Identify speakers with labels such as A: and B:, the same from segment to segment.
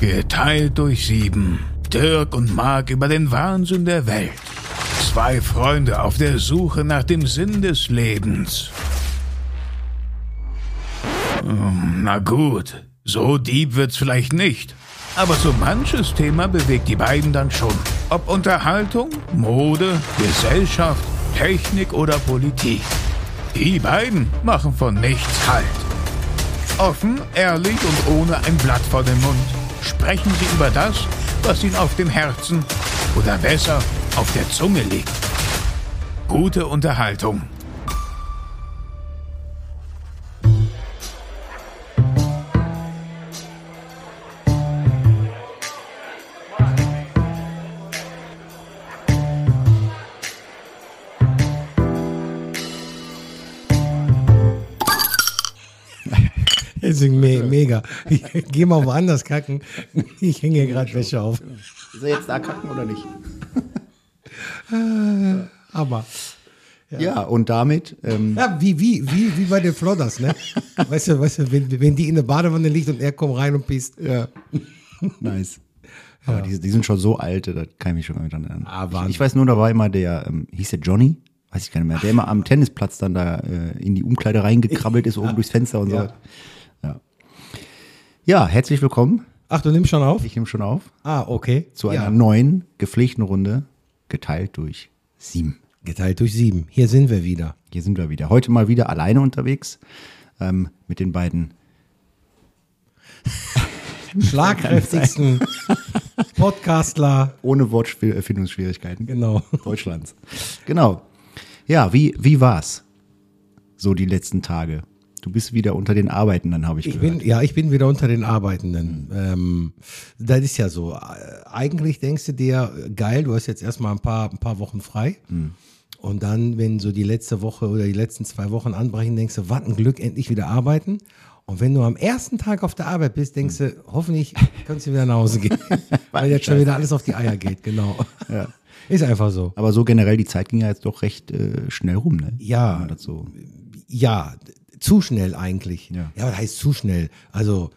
A: Geteilt durch sieben. Dirk und Mark über den Wahnsinn der Welt. Zwei Freunde auf der Suche nach dem Sinn des Lebens. Hm, Na gut, so deep wird's vielleicht nicht. Aber so manches Thema bewegt die beiden dann schon. Ob Unterhaltung, Mode, Gesellschaft, Technik oder Politik. Die beiden machen von nichts Halt. Offen, ehrlich und ohne ein Blatt vor dem Mund sprechen sie über das, was ihnen auf dem Herzen oder besser auf der Zunge liegt. Gute Unterhaltung.
B: Mega. Geh mal woanders kacken. Ich hänge hier gerade Wäsche auf.
C: Ist er jetzt da kacken oder nicht?
B: Aber.
C: Ja, und damit, ähm,
B: Ja, wie, wie, wie, wie bei den Flodders, ne? Weißt du, weißt du, wenn, wenn die in der Badewanne liegt und er kommt rein und pisst.
C: ja, nice. Aber die, die sind schon so alte, da kann ich mich schon mal dran erinnern.
B: Ah,
C: ich, ich weiß nur, da war immer der, ähm, hieß der Johnny? Weiß ich gar nicht mehr. Der immer am Tennisplatz dann da äh, in die Umkleide reingekrabbelt ist, oben durchs Fenster und so.
B: Ja.
C: Herzlich willkommen.
B: Ach, du nimmst schon auf?
C: Ich nehme schon auf
B: Ah, okay.
C: zu einer
B: ja.
C: neuen gepflegten Runde, geteilt durch sieben.
B: Geteilt durch sieben. Hier sind wir wieder.
C: Hier sind wir wieder. Heute mal wieder alleine unterwegs ähm, mit den beiden
B: Schlagkräftigsten Podcastler.
C: ohne Wortfindungsschwierigkeiten
B: Genau.
C: Deutschlands. Genau. Ja, wie, wie war's? So die letzten Tage. Du bist wieder unter den Arbeitenden, habe ich,
B: Ich
C: gehört.
B: bin, ja, ich bin wieder unter den Arbeitenden. Ähm, das ist ja so. Eigentlich denkst du dir, geil, du hast jetzt erstmal ein paar, ein paar Wochen frei. Und dann, wenn so die letzte Woche oder die letzten zwei Wochen anbrechen, denkst du, was ein Glück, endlich wieder arbeiten. Und wenn du am ersten Tag auf der Arbeit bist, denkst du, hoffentlich kannst du wieder nach Hause gehen. Weil jetzt schon wieder alles auf die Eier geht, genau. Ist einfach so.
C: Aber so generell, die Zeit ging ja jetzt doch recht äh, schnell rum, ne?
B: Ja.
C: So.
B: Ja, zu schnell eigentlich.
C: Ja.
B: ja was heißt zu schnell? Also,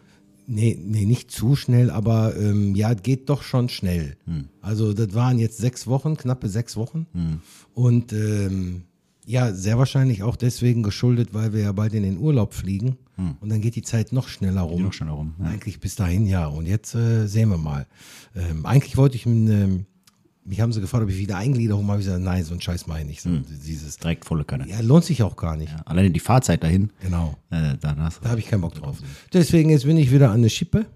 B: nee, nee nicht zu schnell, aber ähm, ja, es geht doch schon schnell. Also, das waren jetzt sechs Wochen, knappe sechs Wochen. Und ähm, ja, sehr wahrscheinlich auch deswegen geschuldet, weil wir ja bald in den Urlaub fliegen. Und dann geht die Zeit noch schneller rum.
C: noch schneller rum, ja.
B: Eigentlich bis dahin, ja. Und jetzt äh, sehen wir mal. Ähm, eigentlich wollte ich, ähm, mich haben sie gefragt, ob ich wieder Eingliederung mache. Ich gesagt, nein, so ein Scheiß meine ich nicht. So, Dieses,
C: Direkt volle Kanne.
B: ja, lohnt sich auch gar nicht.
C: Ja, alleine die Fahrzeit dahin.
B: Genau.
C: Äh, du.
B: Da habe ich keinen Bock drauf. Deswegen jetzt bin ich wieder an der Schippe.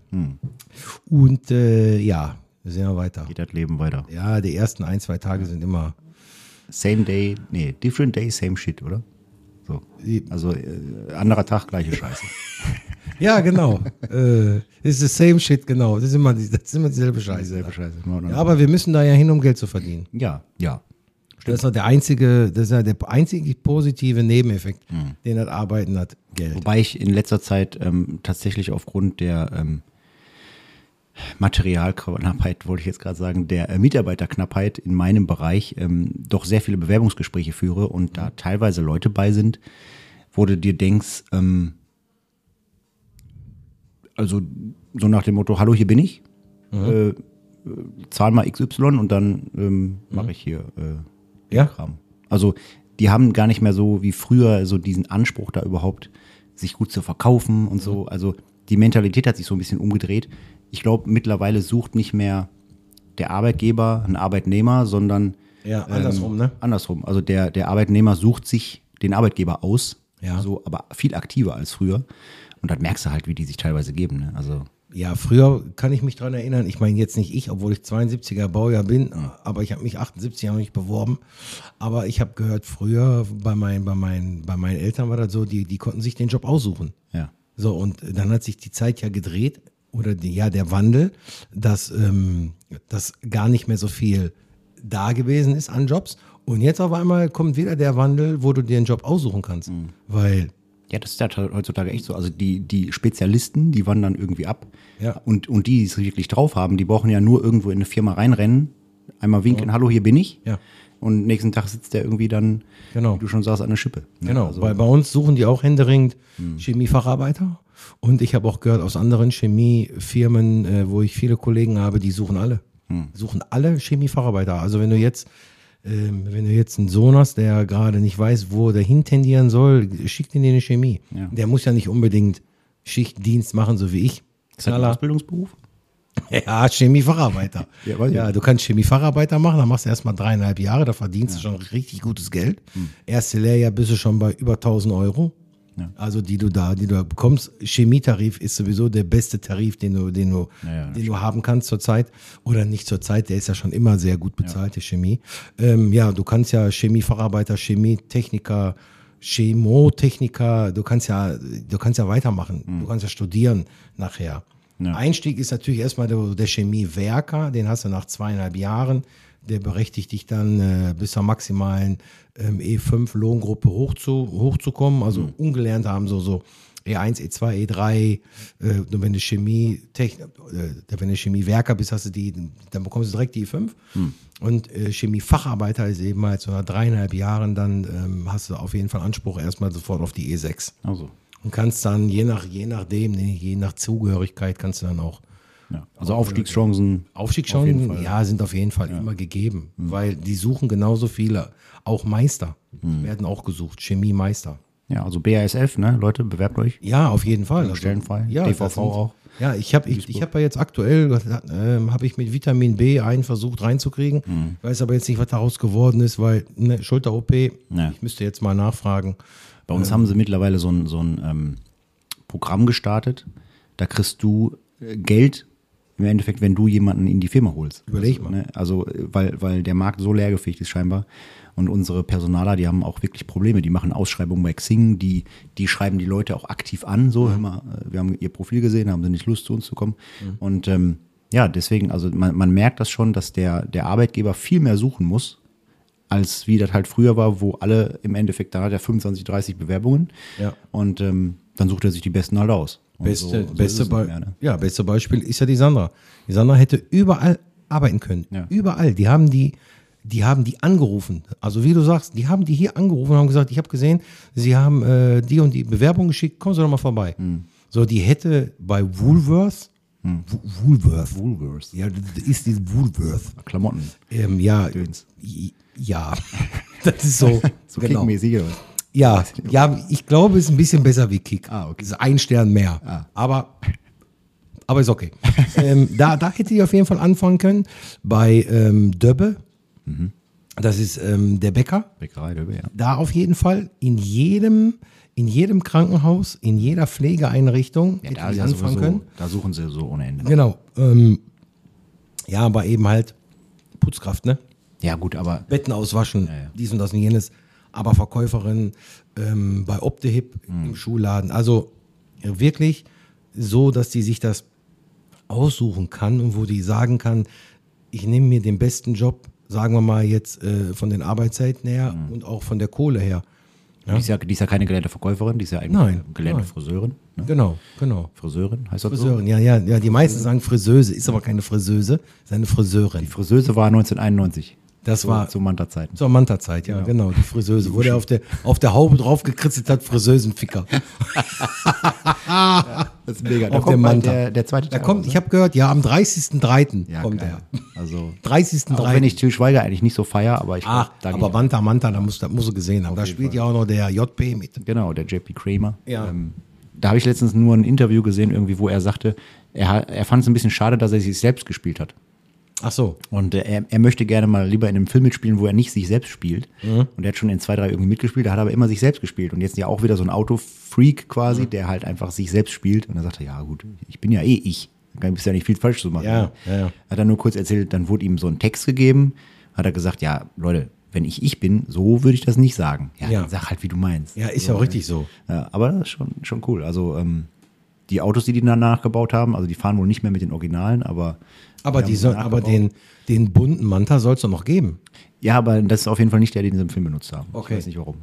B: Und äh, ja, sehen wir weiter.
C: Geht das Leben weiter.
B: Ja, die ersten ein, zwei Tage sind immer.
C: Same day, nee, different day, same shit, oder? So. Also äh, anderer Tag, gleiche Scheiße.
B: Ja, genau. äh, it's the same shit, genau. Das ist immer, die- das ist immer dieselbe Scheiße.
C: Dieselbe Scheiße. Immer
B: Ja, aber wir müssen da ja hin, um Geld zu verdienen.
C: ja, ja.
B: Das ist ja der einzige, das ist ja der einzige positive Nebeneffekt, den das Arbeiten hat. Geld.
C: Wobei ich in letzter Zeit ähm, tatsächlich aufgrund der ähm, Materialknappheit, wollte ich jetzt gerade sagen, der äh, Mitarbeiterknappheit in meinem Bereich ähm, doch sehr viele Bewerbungsgespräche führe und da teilweise Leute bei sind, wo du dir denkst, ähm, also so nach dem Motto, hallo, hier bin ich, äh, äh, zahl mal XY und dann ähm, mache ich hier äh,
B: Ja?
C: Kram. Also die haben gar nicht mehr so wie früher so diesen Anspruch da überhaupt, sich gut zu verkaufen und so. Also die Mentalität hat sich so ein bisschen umgedreht. Ich glaube, mittlerweile sucht nicht mehr der Arbeitgeber einen Arbeitnehmer, sondern
B: Ja, andersrum, ne?
C: andersrum. Also der, der Arbeitnehmer sucht sich den Arbeitgeber aus,
B: Ja.
C: so, aber viel aktiver als früher. Und dann merkst du halt, wie die sich teilweise geben. Ne? Also
B: Ja, früher kann ich mich dran erinnern, ich meine jetzt nicht ich, obwohl ich 72er Baujahr bin, aber ich habe mich 78 Jahre nicht beworben. Aber ich habe gehört, früher bei, mein, bei, meinen, bei meinen Eltern war das so, die, die konnten sich den Job aussuchen.
C: ja.
B: So, und dann hat sich die Zeit ja gedreht, oder die, ja, der Wandel, dass, ähm, dass gar nicht mehr so viel da gewesen ist an Jobs. Und jetzt auf einmal kommt wieder der Wandel, wo du dir einen Job aussuchen kannst. Weil,
C: Ja, das ist ja heutzutage echt so. Also die, die Spezialisten, die wandern irgendwie ab.
B: Ja.
C: Und, und die, die es wirklich drauf haben, die brauchen ja nur irgendwo in eine Firma reinrennen, einmal winken, hallo, hier bin ich.
B: Ja.
C: und nächsten Tag sitzt der irgendwie dann,
B: Genau.
C: wie du schon sagst, an der Schippe. ne?
B: Genau,
C: Also,
B: weil bei uns suchen die auch händeringend Chemiefacharbeiter. Und ich habe auch gehört aus anderen Chemiefirmen, äh, wo ich viele Kollegen habe, die suchen alle. Suchen alle Chemiefacharbeiter. Also wenn du jetzt, ähm, wenn du jetzt einen Sohn hast, der gerade nicht weiß, wo der hintendieren soll, schick ihn in die Chemie.
C: Ja.
B: Der muss ja nicht unbedingt Schichtdienst machen, so wie ich.
C: ist das ein Ausbildungsberuf?
B: Ja, Chemiefacharbeiter.
C: Ja,
B: ja, du kannst Chemiefacharbeiter machen, dann machst du erstmal dreieinhalb Jahre, da verdienst du schon richtig gutes Geld. Erste Lehrjahr bist du schon bei über 1000 Euro.
C: Ja.
B: Also die du da, die du da bekommst. Chemietarif ist sowieso der beste Tarif, den du, den du,
C: Ja,
B: den du haben kannst zurzeit. Oder nicht zurzeit, der ist ja schon immer sehr gut bezahlt, die Chemie. Ähm, ja, du kannst ja Chemiefacharbeiter, Chemietechniker, Chemotechniker, du kannst ja, du kannst ja weitermachen. Du kannst ja studieren nachher.
C: Ja.
B: Einstieg ist natürlich erstmal der, der Chemiewerker, den hast du nach zweieinhalb Jahren. Der berechtigt dich dann äh, bis zur maximalen ähm, E5-Lohngruppe hochzu, hochzukommen. Also ungelernt haben so, so E1, E2, E3. Äh, wenn du Chemie, äh, wenn du Chemiewerker bist, hast du die, dann bekommst du direkt die E5. Und äh, Chemiefacharbeiter ist eben halt so nach dreieinhalb Jahren, dann ähm, hast du auf jeden Fall Anspruch erstmal sofort auf die E6.
C: Also,
B: Und kannst dann, je nach, je nachdem, nee, je nach Zugehörigkeit, kannst du dann auch
C: ja. also Aufstiegschancen.
B: Aufstiegschancen,
C: Auf
B: ja, sind auf jeden Fall immer gegeben, weil die suchen genauso viele. Auch Meister werden auch gesucht, Chemiemeister.
C: Ja, also BASF, ne? Leute, bewerbt euch.
B: Ja, auf jeden Fall. Also,
C: Stellen frei.
B: Ja,
C: DVV auch.
B: Ja, ich habe ich, ich hab ja jetzt aktuell, ähm, habe ich mit Vitamin B einen versucht reinzukriegen.
C: Mhm.
B: Weiß aber jetzt nicht, was daraus geworden ist, weil ne, Schulter-OP,
C: Ja.
B: ich müsste jetzt mal nachfragen.
C: Bei uns haben sie mittlerweile so ein, so ein ähm, Programm gestartet. Da kriegst du äh, Geld im Endeffekt, wenn du jemanden in die Firma holst.
B: Überleg
C: also,
B: mal.
C: Ne? Also, weil, weil der Markt so leergefegt ist scheinbar. Und unsere Personaler, die haben auch wirklich Probleme. Die machen Ausschreibungen bei Xing, die, die schreiben die Leute auch aktiv an. So, hör mal, äh, wir haben ihr Profil gesehen, haben sie nicht Lust, zu uns zu kommen. Und ähm, ja, deswegen, also man, man merkt das schon, dass der, der Arbeitgeber viel mehr suchen muss, als wie das halt früher war, wo alle im Endeffekt, da hat er 25, 30 Bewerbungen.
B: Ja.
C: Und ähm, dann sucht er sich die besten halt aus. Und
B: Beste,
C: so-
B: beste,
C: es
B: Be
C: mehr, ne?
B: ja, beste Beispiel ist ja die Sandra. Die Sandra hätte überall arbeiten können.
C: Ja.
B: Überall. Die haben die, die haben die angerufen. Also wie du sagst, die haben die hier angerufen und haben gesagt, ich habe gesehen, sie haben äh, die und die Bewerbung geschickt, kommen Sie doch mal vorbei.
C: Hm.
B: So, die hätte bei Woolworth, Wo- Woolworth,
C: Woolworths.
B: ja, das ist die Woolworth.
C: Klamotten.
B: Ähm, ja,
C: Döns.
B: ja, das ist so,
C: So
B: genau. Ja, ja, ich glaube, es ist ein bisschen besser wie Kick.
C: Ah, okay.
B: Es ist ein Stern mehr.
C: Ah.
B: Aber, aber ist okay. ähm, da, da hätte ich auf jeden Fall anfangen können. Bei ähm, Döbbe,
C: Mhm.
B: das ist ähm, der Bäcker.
C: Bäckerei, Döbe, ja.
B: Da auf jeden Fall in jedem, in jedem Krankenhaus, in jeder Pflegeeinrichtung
C: ja
B: hätte
C: da,
B: anfangen
C: sowieso,
B: können.
C: da suchen sie so ohne Ende.
B: Genau. Ähm, ja, aber eben halt Putzkraft, ne?
C: Ja, gut, aber
B: Betten auswaschen,
C: Ja, ja.
B: dies und das und jenes. Aber Verkäuferin ähm, bei Optehip
C: Mhm.
B: im Schuhladen. Also wirklich so, dass die sich das aussuchen kann und wo die sagen kann, ich nehme mir den besten Job, sagen wir mal jetzt äh, von den Arbeitszeiten her
C: Mhm.
B: und auch von der Kohle her.
C: die, ist ja, die ist ja keine gelernte Verkäuferin, die ist ja eigentlich
B: Nein,
C: gelernte
B: nein.
C: Friseurin. Ne?
B: Genau, genau.
C: Friseurin, heißt das
B: Friseurin, ja, ja, ja. Die meisten sagen Friseuse, ist aber keine Friseuse, ist eine
C: so?
B: Friseurin.
C: Die Friseuse war 1991.
B: Das
C: so,
B: war
C: zu Manta-Zeiten.
B: Zur Manta-Zeit, ja, genau. die Friseuse. Wo der auf der, auf der Haube drauf gekritzelt hat, Friseusenficker.
C: Das ist mega. Da
B: Auf
C: kommt bald
B: Manta.
C: der, der zweite
B: Da
C: Teil
B: kommt,
C: raus,
B: ich
C: ne?
B: habe gehört, ja, am 30.03.
C: ja,
B: kommt
C: geil.
B: er.
C: Also,
B: 30.03.
C: auch wenn ich Till Schweiger eigentlich nicht so feier, aber ich
B: Ach,
C: glaub, da
B: aber Manta, Manta, da musst, da musst du gesehen haben. Da spielt ja auch noch der JP mit.
C: Genau, der JP Kramer.
B: Ja.
C: Ähm, da habe ich letztens nur ein Interview gesehen, irgendwie, wo er sagte, er, er fand es ein bisschen schade, dass er sich selbst gespielt hat.
B: Ach so.
C: Und äh, er, er möchte gerne mal lieber in einem Film mitspielen, wo er nicht sich selbst spielt.
B: Mhm.
C: Und er hat schon in zwei, drei irgendwie mitgespielt, da hat er aber immer sich selbst gespielt. Und jetzt ja auch wieder so ein Autofreak quasi,
B: Mhm.
C: der halt einfach sich selbst spielt. Und er sagte, ja gut, ich bin ja eh ich. Da gibt es ja nicht viel falsch zu machen.
B: Ja, ja, ja.
C: Hat er nur kurz erzählt, dann wurde ihm so ein Text gegeben, hat er gesagt, ja, Leute, wenn ich ich bin, so würde ich das nicht sagen. Ja,
B: Ja.
C: sag halt, wie du meinst.
B: Ja, ist ja auch richtig so.
C: ja, aber das ist schon, schon cool. Also ähm, die Autos, die die danach gebaut haben, also die fahren wohl nicht mehr mit den Originalen, aber
B: Aber,
C: die
B: soll, aber den, den bunten Manta soll es doch noch geben.
C: ja, aber das ist auf jeden Fall nicht der, den sie im Film benutzt haben.
B: Okay.
C: Ich weiß nicht warum.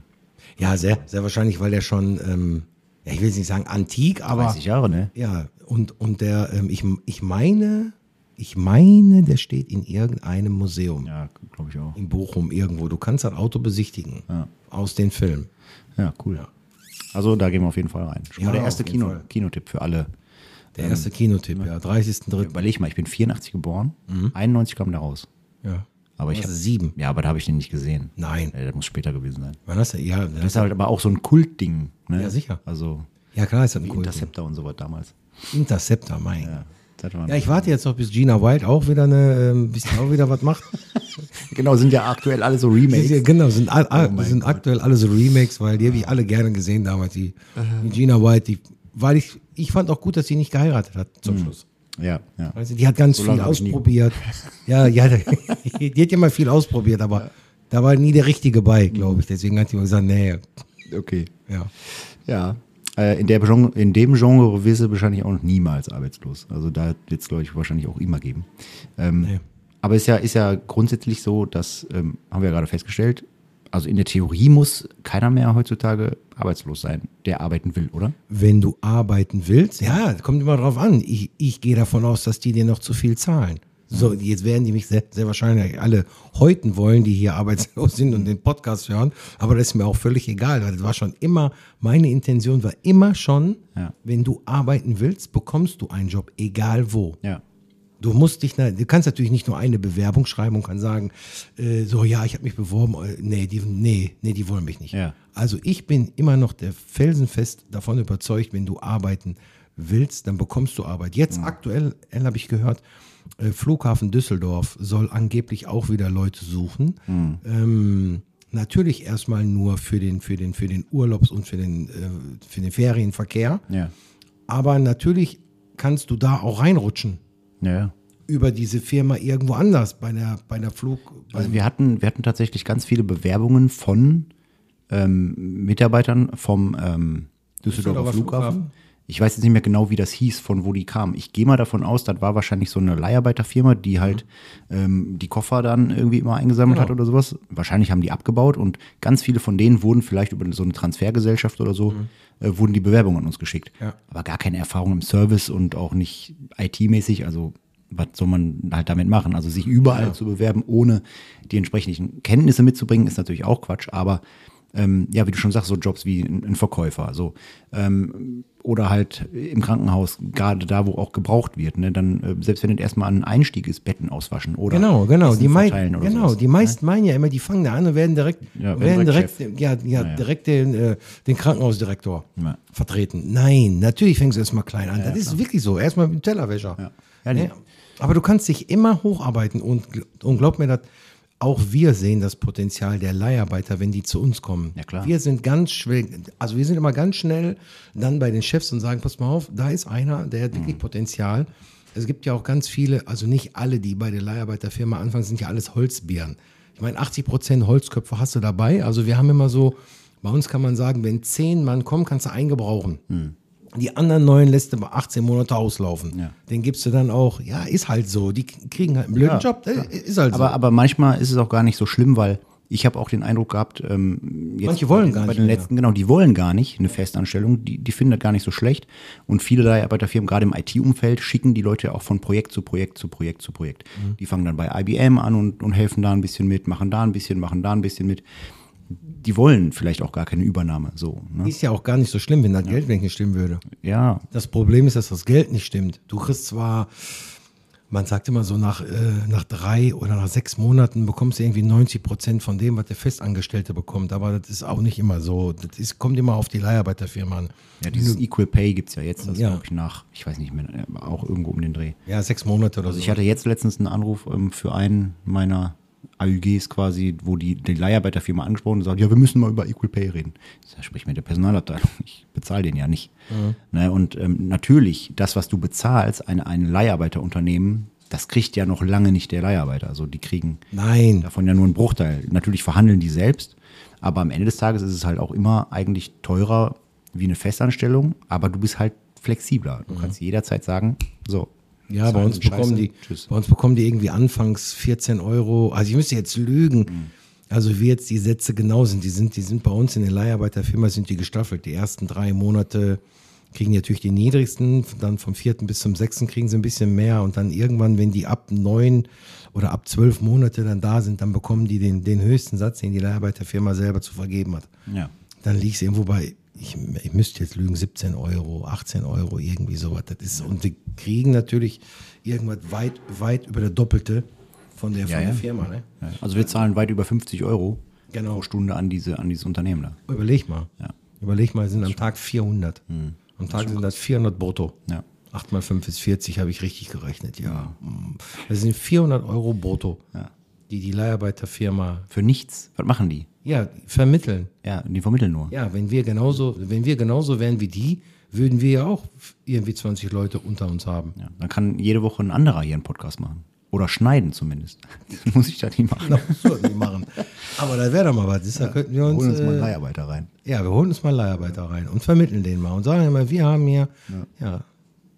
B: Ja, sehr, sehr wahrscheinlich, weil der schon, ähm, ja, ich will jetzt nicht sagen antik, aber
C: 30 Jahre, ne?
B: ja, und, und der, ähm, ich, ich meine, ich meine, der steht in irgendeinem Museum
C: Ja, glaube ich auch.
B: in Bochum irgendwo. Du kannst das Auto besichtigen aus den Filmen.
C: Ja, cool. Also da gehen wir auf jeden Fall rein. Schon
B: Ja,
C: mal der erste Kino,
B: Fall.
C: Kinotipp für alle.
B: Der erste Kinotipp, ja, 30.3.
C: Überleg mal, ich bin 84 geboren, 91 kam der raus.
B: Ja.
C: Aber ich
B: Also
C: hab,
B: sieben.
C: Ja, aber da habe ich den nicht gesehen.
B: Nein.
C: Äh, Der muss später gewesen sein.
B: Wann hast du? Ja,
C: Das ist halt aber auch so ein Kultding. Ne?
B: Ja, sicher.
C: Also
B: ja klar ist das ein Kult.
C: Interceptor und sowas damals.
B: Interceptor, mein.
C: Ja,
B: Ja, ich warte jetzt noch, bis Gina Wild auch wieder eine, ähm, bisschen auch wieder was macht.
C: genau, sind ja aktuell alle so Remakes.
B: genau, sind, all,
C: Oh
B: sind aktuell alle so Remakes, weil die habe ich alle gerne gesehen damals. Die, die Gina White, die, weil ich, ich fand auch gut, dass sie nicht geheiratet hat zum Schluss.
C: Ja, ja.
B: Du, die hat ganz
C: So
B: viel ausprobiert. Ja, ja, die hat ja mal viel ausprobiert, aber da war nie der Richtige bei, glaube ich. Deswegen hat die mal gesagt, nee,
C: Okay.
B: ja.
C: Ja. Äh, in, der Genre, in dem Genre wirst du wahrscheinlich auch noch niemals arbeitslos. Also da wird es, glaube ich, wahrscheinlich auch immer geben. Ähm,
B: Nee.
C: Aber ist ja, ist ja grundsätzlich so, dass, ähm, haben wir ja gerade festgestellt, also in der Theorie muss keiner mehr heutzutage arbeitslos sein, der arbeiten will, oder?
B: Wenn du arbeiten willst, ja, kommt immer drauf an. Ich, ich gehe davon aus, dass die dir noch zu viel zahlen. So, jetzt werden die mich sehr, sehr wahrscheinlich alle häuten wollen, die hier arbeitslos sind und den Podcast hören. Aber das ist mir auch völlig egal, weil das war schon immer, meine Intention war immer schon,
C: Ja.
B: wenn du arbeiten willst, bekommst du einen Job, egal wo.
C: Ja.
B: Du musst dich, du kannst natürlich nicht nur eine Bewerbung schreiben und kann sagen, äh, so ja, ich habe mich beworben, äh, nee, die, nee, nee, die wollen mich nicht.
C: Ja.
B: Also ich bin immer noch der felsenfest davon überzeugt, wenn du arbeiten willst, dann bekommst du Arbeit. Jetzt aktuell, habe ich gehört, äh, Flughafen Düsseldorf soll angeblich auch wieder Leute suchen. Ähm, natürlich erstmal nur für den, für den, für den Urlaubs- und für den, äh, für den Ferienverkehr.
C: Ja.
B: Aber natürlich kannst du da auch reinrutschen
C: Ja,
B: über diese Firma irgendwo anders bei der, bei der Flug.
C: Also wir hatten, wir hatten tatsächlich ganz viele Bewerbungen von ähm, Mitarbeitern vom ähm, Düsseldorfer
B: Düsseldorfer
C: Flughafen.
B: Flughafen.
C: Ich weiß jetzt nicht mehr genau, wie das hieß, von wo die kamen. Ich gehe mal davon aus, das war wahrscheinlich so eine Leiharbeiterfirma, die halt ähm, die Koffer dann irgendwie immer eingesammelt
B: Genau.
C: hat oder sowas. Wahrscheinlich haben die abgebaut und ganz viele von denen wurden vielleicht über so eine Transfergesellschaft oder so, äh, wurden die Bewerbungen an uns geschickt.
B: Ja.
C: Aber gar keine Erfahrung im Service und auch nicht IT-mäßig. Also was soll man halt damit machen? Also sich überall zu bewerben, ohne die entsprechenden Kenntnisse mitzubringen, ist natürlich auch Quatsch. Aber ähm, ja, wie du schon sagst, so Jobs wie ein, ein Verkäufer, so ähm, oder halt im Krankenhaus, gerade da, wo auch gebraucht wird, ne, dann äh, selbst wenn das erstmal ein Einstieg ist, Betten auswaschen oder
B: Genau, genau.
C: Essen
B: Die,
C: verteilen oder
B: genau
C: sowas.
B: die meisten meinen ja immer, die fangen da an und werden direkt,
C: Ja,
B: werden direkt,
C: direkt
B: ja, ja,
C: Ja,
B: direkt den, äh, den Krankenhausdirektor
C: Ja.
B: vertreten. Nein, natürlich fängst du erstmal klein an. das ist wirklich so. Erstmal mit dem Tellerwäscher.
C: Ja. Nee.
B: Ne? Aber du kannst dich immer hocharbeiten und, und glaub mir, dass auch wir sehen das Potenzial der Leiharbeiter, wenn die zu uns kommen.
C: Ja, klar.
B: Wir sind ganz schwer, also wir sind immer ganz schnell dann bei den Chefs und sagen, pass mal auf, da ist einer, der hat
C: Mhm.
B: wirklich Potenzial. Es gibt ja auch ganz viele, also nicht alle, die bei der Leiharbeiterfirma anfangen, sind ja alles Holzbären. Ich meine, 80 Prozent Holzköpfe hast du dabei. Also wir haben immer so, bei uns kann man sagen, wenn zehn Mann kommen, kannst du einen gebrauchen. Die anderen neun lässt du bei 18 Monate auslaufen.
C: Ja.
B: Den gibst du dann auch, ja, ist halt so. Die kriegen halt einen blöden
C: Ja,
B: Job, äh, ist halt
C: Aber,
B: so.
C: aber manchmal ist es auch gar nicht so schlimm, weil ich habe auch den Eindruck gehabt, ähm, jetzt
B: Manche wollen
C: bei
B: gar
C: bei
B: nicht
C: den
B: mehr.
C: letzten, genau, die wollen gar nicht eine Festanstellung, die, die finden das gar nicht so schlecht. Und viele Leiharbeiterfirmen, gerade im IT-Umfeld, schicken die Leute auch von Projekt zu Projekt zu Projekt zu Projekt.
B: Mhm.
C: Die fangen dann bei IBM an und, und helfen da ein bisschen mit, machen da ein bisschen, machen da ein bisschen mit. Die wollen vielleicht auch gar keine Übernahme. So, ne?
B: Ist ja auch gar nicht so schlimm, wenn das Geld nicht stimmen würde.
C: Ja,
B: Das Problem ist, dass das Geld nicht stimmt. Du kriegst zwar, man sagt immer so, nach, äh, nach drei oder nach sechs Monaten bekommst du irgendwie 90 Prozent von dem, was der Festangestellte bekommt. Aber das ist auch nicht immer so. Das ist, kommt immer auf die Leiharbeiterfirma an.
C: ja dieses Equal Pay gibt's ja jetzt, das
B: Ja.
C: glaube ich nach, ich weiß nicht mehr, äh, auch irgendwo um den Dreh.
B: Ja, sechs Monate oder
C: Also
B: so.
C: ich hatte jetzt letztens einen Anruf ähm, für einen meiner AÜGs quasi, wo die, die Leiharbeiterfirma angesprochen und sagt, ja, wir müssen mal über Equal Pay reden. Sag, sprich mit der Personalabteilung, ich bezahle den ja nicht. Ne, und ähm, natürlich, das, was du bezahlst, ein, ein Leiharbeiterunternehmen, das kriegt ja noch lange nicht der Leiharbeiter. Also die kriegen
B: Nein.
C: davon ja nur einen Bruchteil. Natürlich verhandeln die selbst, aber am Ende des Tages ist es halt auch immer eigentlich teurer wie eine Festanstellung, aber du bist halt flexibler. Du kannst jederzeit sagen, so.
B: Ja, bei uns bekommen die,
C: Tschüss.
B: bei uns bekommen die irgendwie anfangs 14 Euro. Also ich müsste jetzt lügen. Also wie jetzt die Sätze genau sind, die sind, die sind bei uns in der Leiharbeiterfirma sind die gestaffelt. Die ersten drei Monate kriegen die natürlich die niedrigsten, dann vom vierten bis zum sechsten kriegen sie ein bisschen mehr und dann irgendwann, wenn die ab neun oder ab zwölf Monate dann da sind, dann bekommen die den, den höchsten Satz, den die Leiharbeiterfirma selber zu vergeben hat.
C: Ja.
B: Dann liegt es irgendwo bei, ich, ich müsste jetzt lügen, 17 Euro, 18 Euro, irgendwie sowas. Das ist, und die kriegen natürlich irgendwas weit, weit über das Doppelte von der, von
C: Ja,
B: der. Firma. Ne?
C: Also wir zahlen weit über 50 Euro
B: Genau.
C: pro Stunde an diese an dieses Unternehmen da.
B: Überleg mal. Überleg mal, sind am Tag 400. Am Tag sind das 400 brutto.
C: Ja.
B: 8 mal 5 ist 40, habe ich richtig gerechnet, ja. Mm. Das sind 400 Euro brutto,
C: Ja.
B: die die Leiharbeiterfirma
C: Für nichts. Was machen die?
B: Ja, vermitteln.
C: Ja, die vermitteln nur.
B: Ja, wenn wir genauso, wenn wir genauso wären wie die, würden wir ja auch irgendwie 20 Leute unter uns haben.
C: Ja, dann kann jede Woche ein anderer hier einen Podcast machen. Oder schneiden zumindest. Das muss ich da nicht machen.
B: Das sollten die machen. Aber da wäre doch mal was. Da könnten wir uns,
C: Holen uns mal
B: äh,
C: Leiharbeiter rein.
B: ja, wir holen uns mal Leiharbeiter rein und vermitteln den mal und sagen immer, wir haben hier, ja,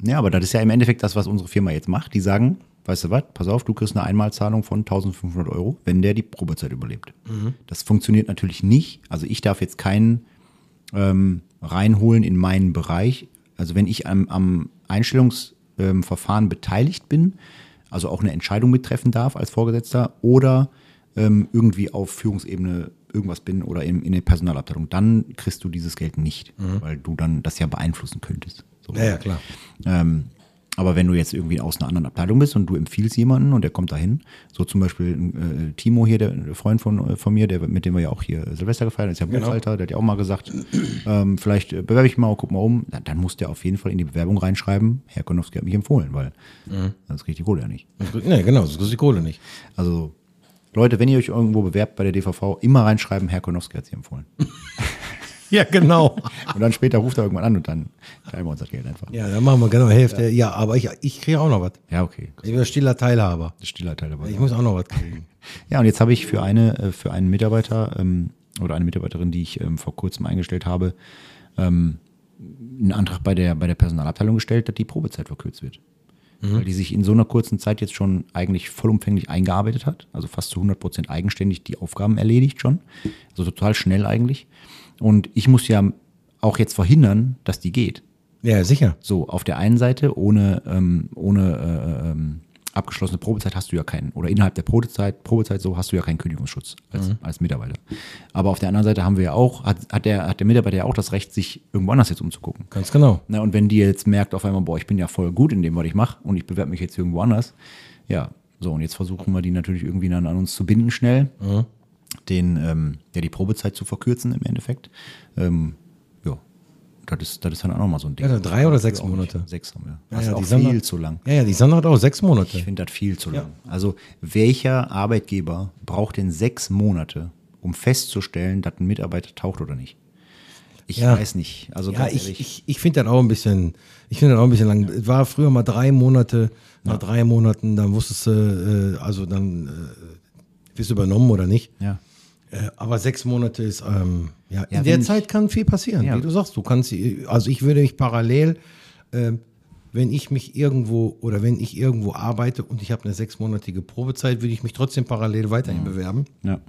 C: Ja, aber das ist ja im Endeffekt das, was unsere Firma jetzt macht. Die sagen, weißt du was, pass auf, du kriegst eine Einmalzahlung von 1500 Euro, wenn der die Probezeit überlebt. Das funktioniert natürlich nicht. Also ich darf jetzt keinen ähm, reinholen in meinen Bereich. Also wenn ich am, am Einstellungsverfahren beteiligt bin, also auch eine Entscheidung mittreffen darf als Vorgesetzter oder ähm, irgendwie auf Führungsebene irgendwas bin oder in, in der Personalabteilung, dann kriegst du dieses Geld nicht, weil du dann das ja beeinflussen könntest. So.
B: ja, ja, klar.
C: Ähm, aber wenn du jetzt irgendwie aus einer anderen Abteilung bist und du empfiehlst jemanden und der kommt dahin, so zum Beispiel äh, Timo hier, der der Freund von, äh, von mir, der, mit dem wir ja auch hier Silvester gefeiert haben, ist ja Buchhalter, der hat ja auch mal gesagt, ähm, vielleicht äh, bewerbe ich mal, guck mal um. Dann, dann muss der auf jeden Fall in die Bewerbung reinschreiben, Herr Konowski hat mich empfohlen, weil sonst kriegt die Kohle ja nicht.
B: Ne, genau, das kostet die Kohle nicht.
C: Also Leute, wenn ihr euch irgendwo bewerbt bei der DVV, immer reinschreiben, Herr Konowski hat sie empfohlen.
B: Ja, genau.
C: Und dann später ruft er irgendwann an und dann teilen wir uns das Geld einfach.
B: Ja, dann machen wir genau Hälfte. Ja, aber ich, ich kriege auch noch was.
C: Ja, okay.
B: Ich bin ein stiller Teilhaber.
C: Stiller Teil dabei.
B: Ich muss auch noch was kriegen.
C: Ja, und jetzt habe ich für eine, äh, für einen Mitarbeiter ähm, oder eine Mitarbeiterin, die ich ähm, vor kurzem eingestellt habe, ähm, einen Antrag bei der, bei der Personalabteilung gestellt, dass die Probezeit verkürzt wird. Weil die sich in so einer kurzen Zeit jetzt schon eigentlich vollumfänglich eingearbeitet hat, also fast zu 100 Prozent eigenständig die Aufgaben erledigt schon, also total schnell eigentlich. Und ich muss ja auch jetzt verhindern, dass die geht.
B: Ja, sicher.
C: So, auf der einen Seite, ohne, ähm, ohne äh, ähm, abgeschlossene Probezeit hast du ja keinen, oder innerhalb der Probezeit, Probezeit so hast du ja keinen Kündigungsschutz als, als Mitarbeiter. Aber auf der anderen Seite haben wir ja auch, hat, hat, der, hat der Mitarbeiter ja auch das Recht, sich irgendwo anders jetzt umzugucken.
B: Ganz genau.
C: Na, und wenn die jetzt merkt auf einmal, boah, ich bin ja voll gut in dem, was ich mache und ich bewerbe mich jetzt irgendwo anders, ja, so, und jetzt versuchen wir die natürlich irgendwie dann an uns zu binden schnell, den, ähm, ja, die Probezeit zu verkürzen im Endeffekt. Ähm, ja, das ist, das ist dann auch nochmal so ein Ding.
B: Ja, drei oder sechs. Monate?
C: Sechs haben wir.
B: Ja,
C: Das ist
B: ja,
C: auch
B: die Sandra-
C: viel zu lang.
B: Ja, ja, die Sandra hat auch sechs Monate.
C: Ich finde das viel zu lang. Also welcher Arbeitgeber braucht denn sechs Monate, um festzustellen, dass ein Mitarbeiter taucht oder nicht? Ich
B: Ja.
C: weiß nicht. Also
B: Ja, ich,
C: ehrlich.
B: ich, ich finde das auch ein bisschen, ich finde das auch ein bisschen lang. Es war früher mal drei Monate, nach drei Monaten, dann wusstest du, äh, also dann äh, bist du übernommen oder nicht.
C: ja.
B: Äh, aber sechs Monate ist, ähm, ja,
C: Ja,
B: in der
C: ich-
B: Zeit kann viel passieren,
C: Ja.
B: wie du sagst. Du kannst, also ich würde mich parallel, ähm, wenn ich mich irgendwo oder wenn ich irgendwo arbeite und ich habe eine sechsmonatige Probezeit, würde ich mich trotzdem parallel weiterhin bewerben.
C: ja,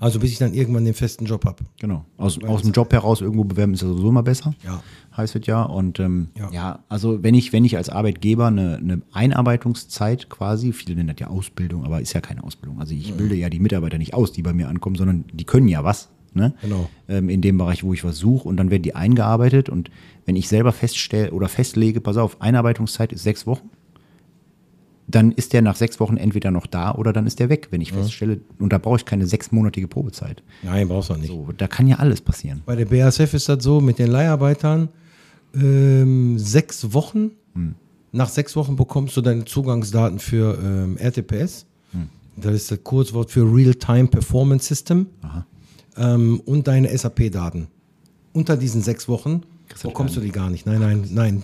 B: Also bis ich dann irgendwann den festen Job habe.
C: genau. Aus, aus dem Job heraus irgendwo bewerben ist ja sowieso immer besser.
B: Ja.
C: Heißt es ja. Und ähm,
B: Ja.
C: ja. also wenn ich, wenn ich als Arbeitgeber eine, eine Einarbeitungszeit quasi, viele nennen das ja Ausbildung, aber ist ja keine Ausbildung. Also ich bilde ja die Mitarbeiter nicht aus, die bei mir ankommen, sondern die können ja was. Ne?
B: Genau.
C: ähm, in dem Bereich, wo ich was suche und dann werden die eingearbeitet und wenn ich selber feststelle oder festlege, pass auf, Einarbeitungszeit ist sechs Wochen, dann ist der nach sechs Wochen entweder noch da oder dann ist der weg, wenn ich feststelle, und da brauche ich keine sechsmonatige Probezeit.
B: Nein, brauchst du nicht.
C: So, da kann ja alles passieren.
B: Bei der BASF ist das so, mit den Leiharbeitern, ähm, sechs Wochen, nach sechs Wochen bekommst du deine Zugangsdaten für ähm, RTPS. Das ist das Kurzwort für Real-Time Performance System. Ähm, und deine SAP-Daten. Unter diesen sechs Wochen bekommst du die gar nicht. Nein, nein, nein.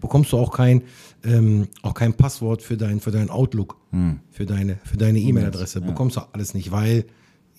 B: Bekommst du auch kein, ähm, auch kein Passwort für dein, für dein Outlook, für deine, für deine E-Mail-Adresse. Bekommst du alles nicht, weil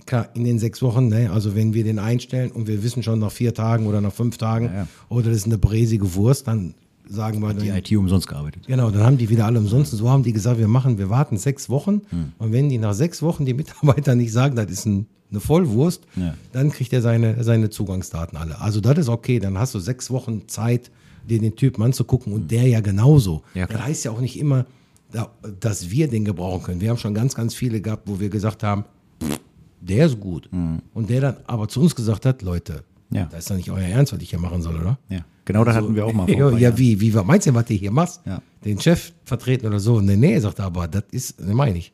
B: klar, in den sechs Wochen, ne, also wenn wir den einstellen und wir wissen schon nach vier Tagen oder nach fünf Tagen,
C: Ja, ja.
B: oder das ist eine bräsige Wurst, dann sagen wir,
C: Die
B: dann,
C: IT umsonst gearbeitet.
B: Genau, dann haben die wieder alle umsonst. So haben die gesagt, wir machen, wir warten sechs Wochen.
C: Hm.
B: Und wenn die nach sechs Wochen die Mitarbeiter nicht sagen, das ist ein, eine Vollwurst,
C: Ja.
B: dann kriegt er seine, seine Zugangsdaten alle. Also das ist okay, dann hast du sechs Wochen Zeit, dir den Typen anzugucken und der ja genauso.
C: Ja,
B: das heißt ja auch nicht immer, da- dass wir den gebrauchen können. Wir haben schon ganz, ganz viele gehabt, wo wir gesagt haben, der ist gut. Und der dann aber zu uns gesagt hat, Leute,
C: Mhm. Ja.
B: das ist doch nicht euer Ernst, was ich hier machen soll, oder?
C: Ja, genau das hatten wir auch mal
B: Ja, ja wie, wie, meinst du, was du hier machst?
C: Ja.
B: Den Chef vertreten oder so? Nee, nee, sagt er, aber das ist, ne, meine ich.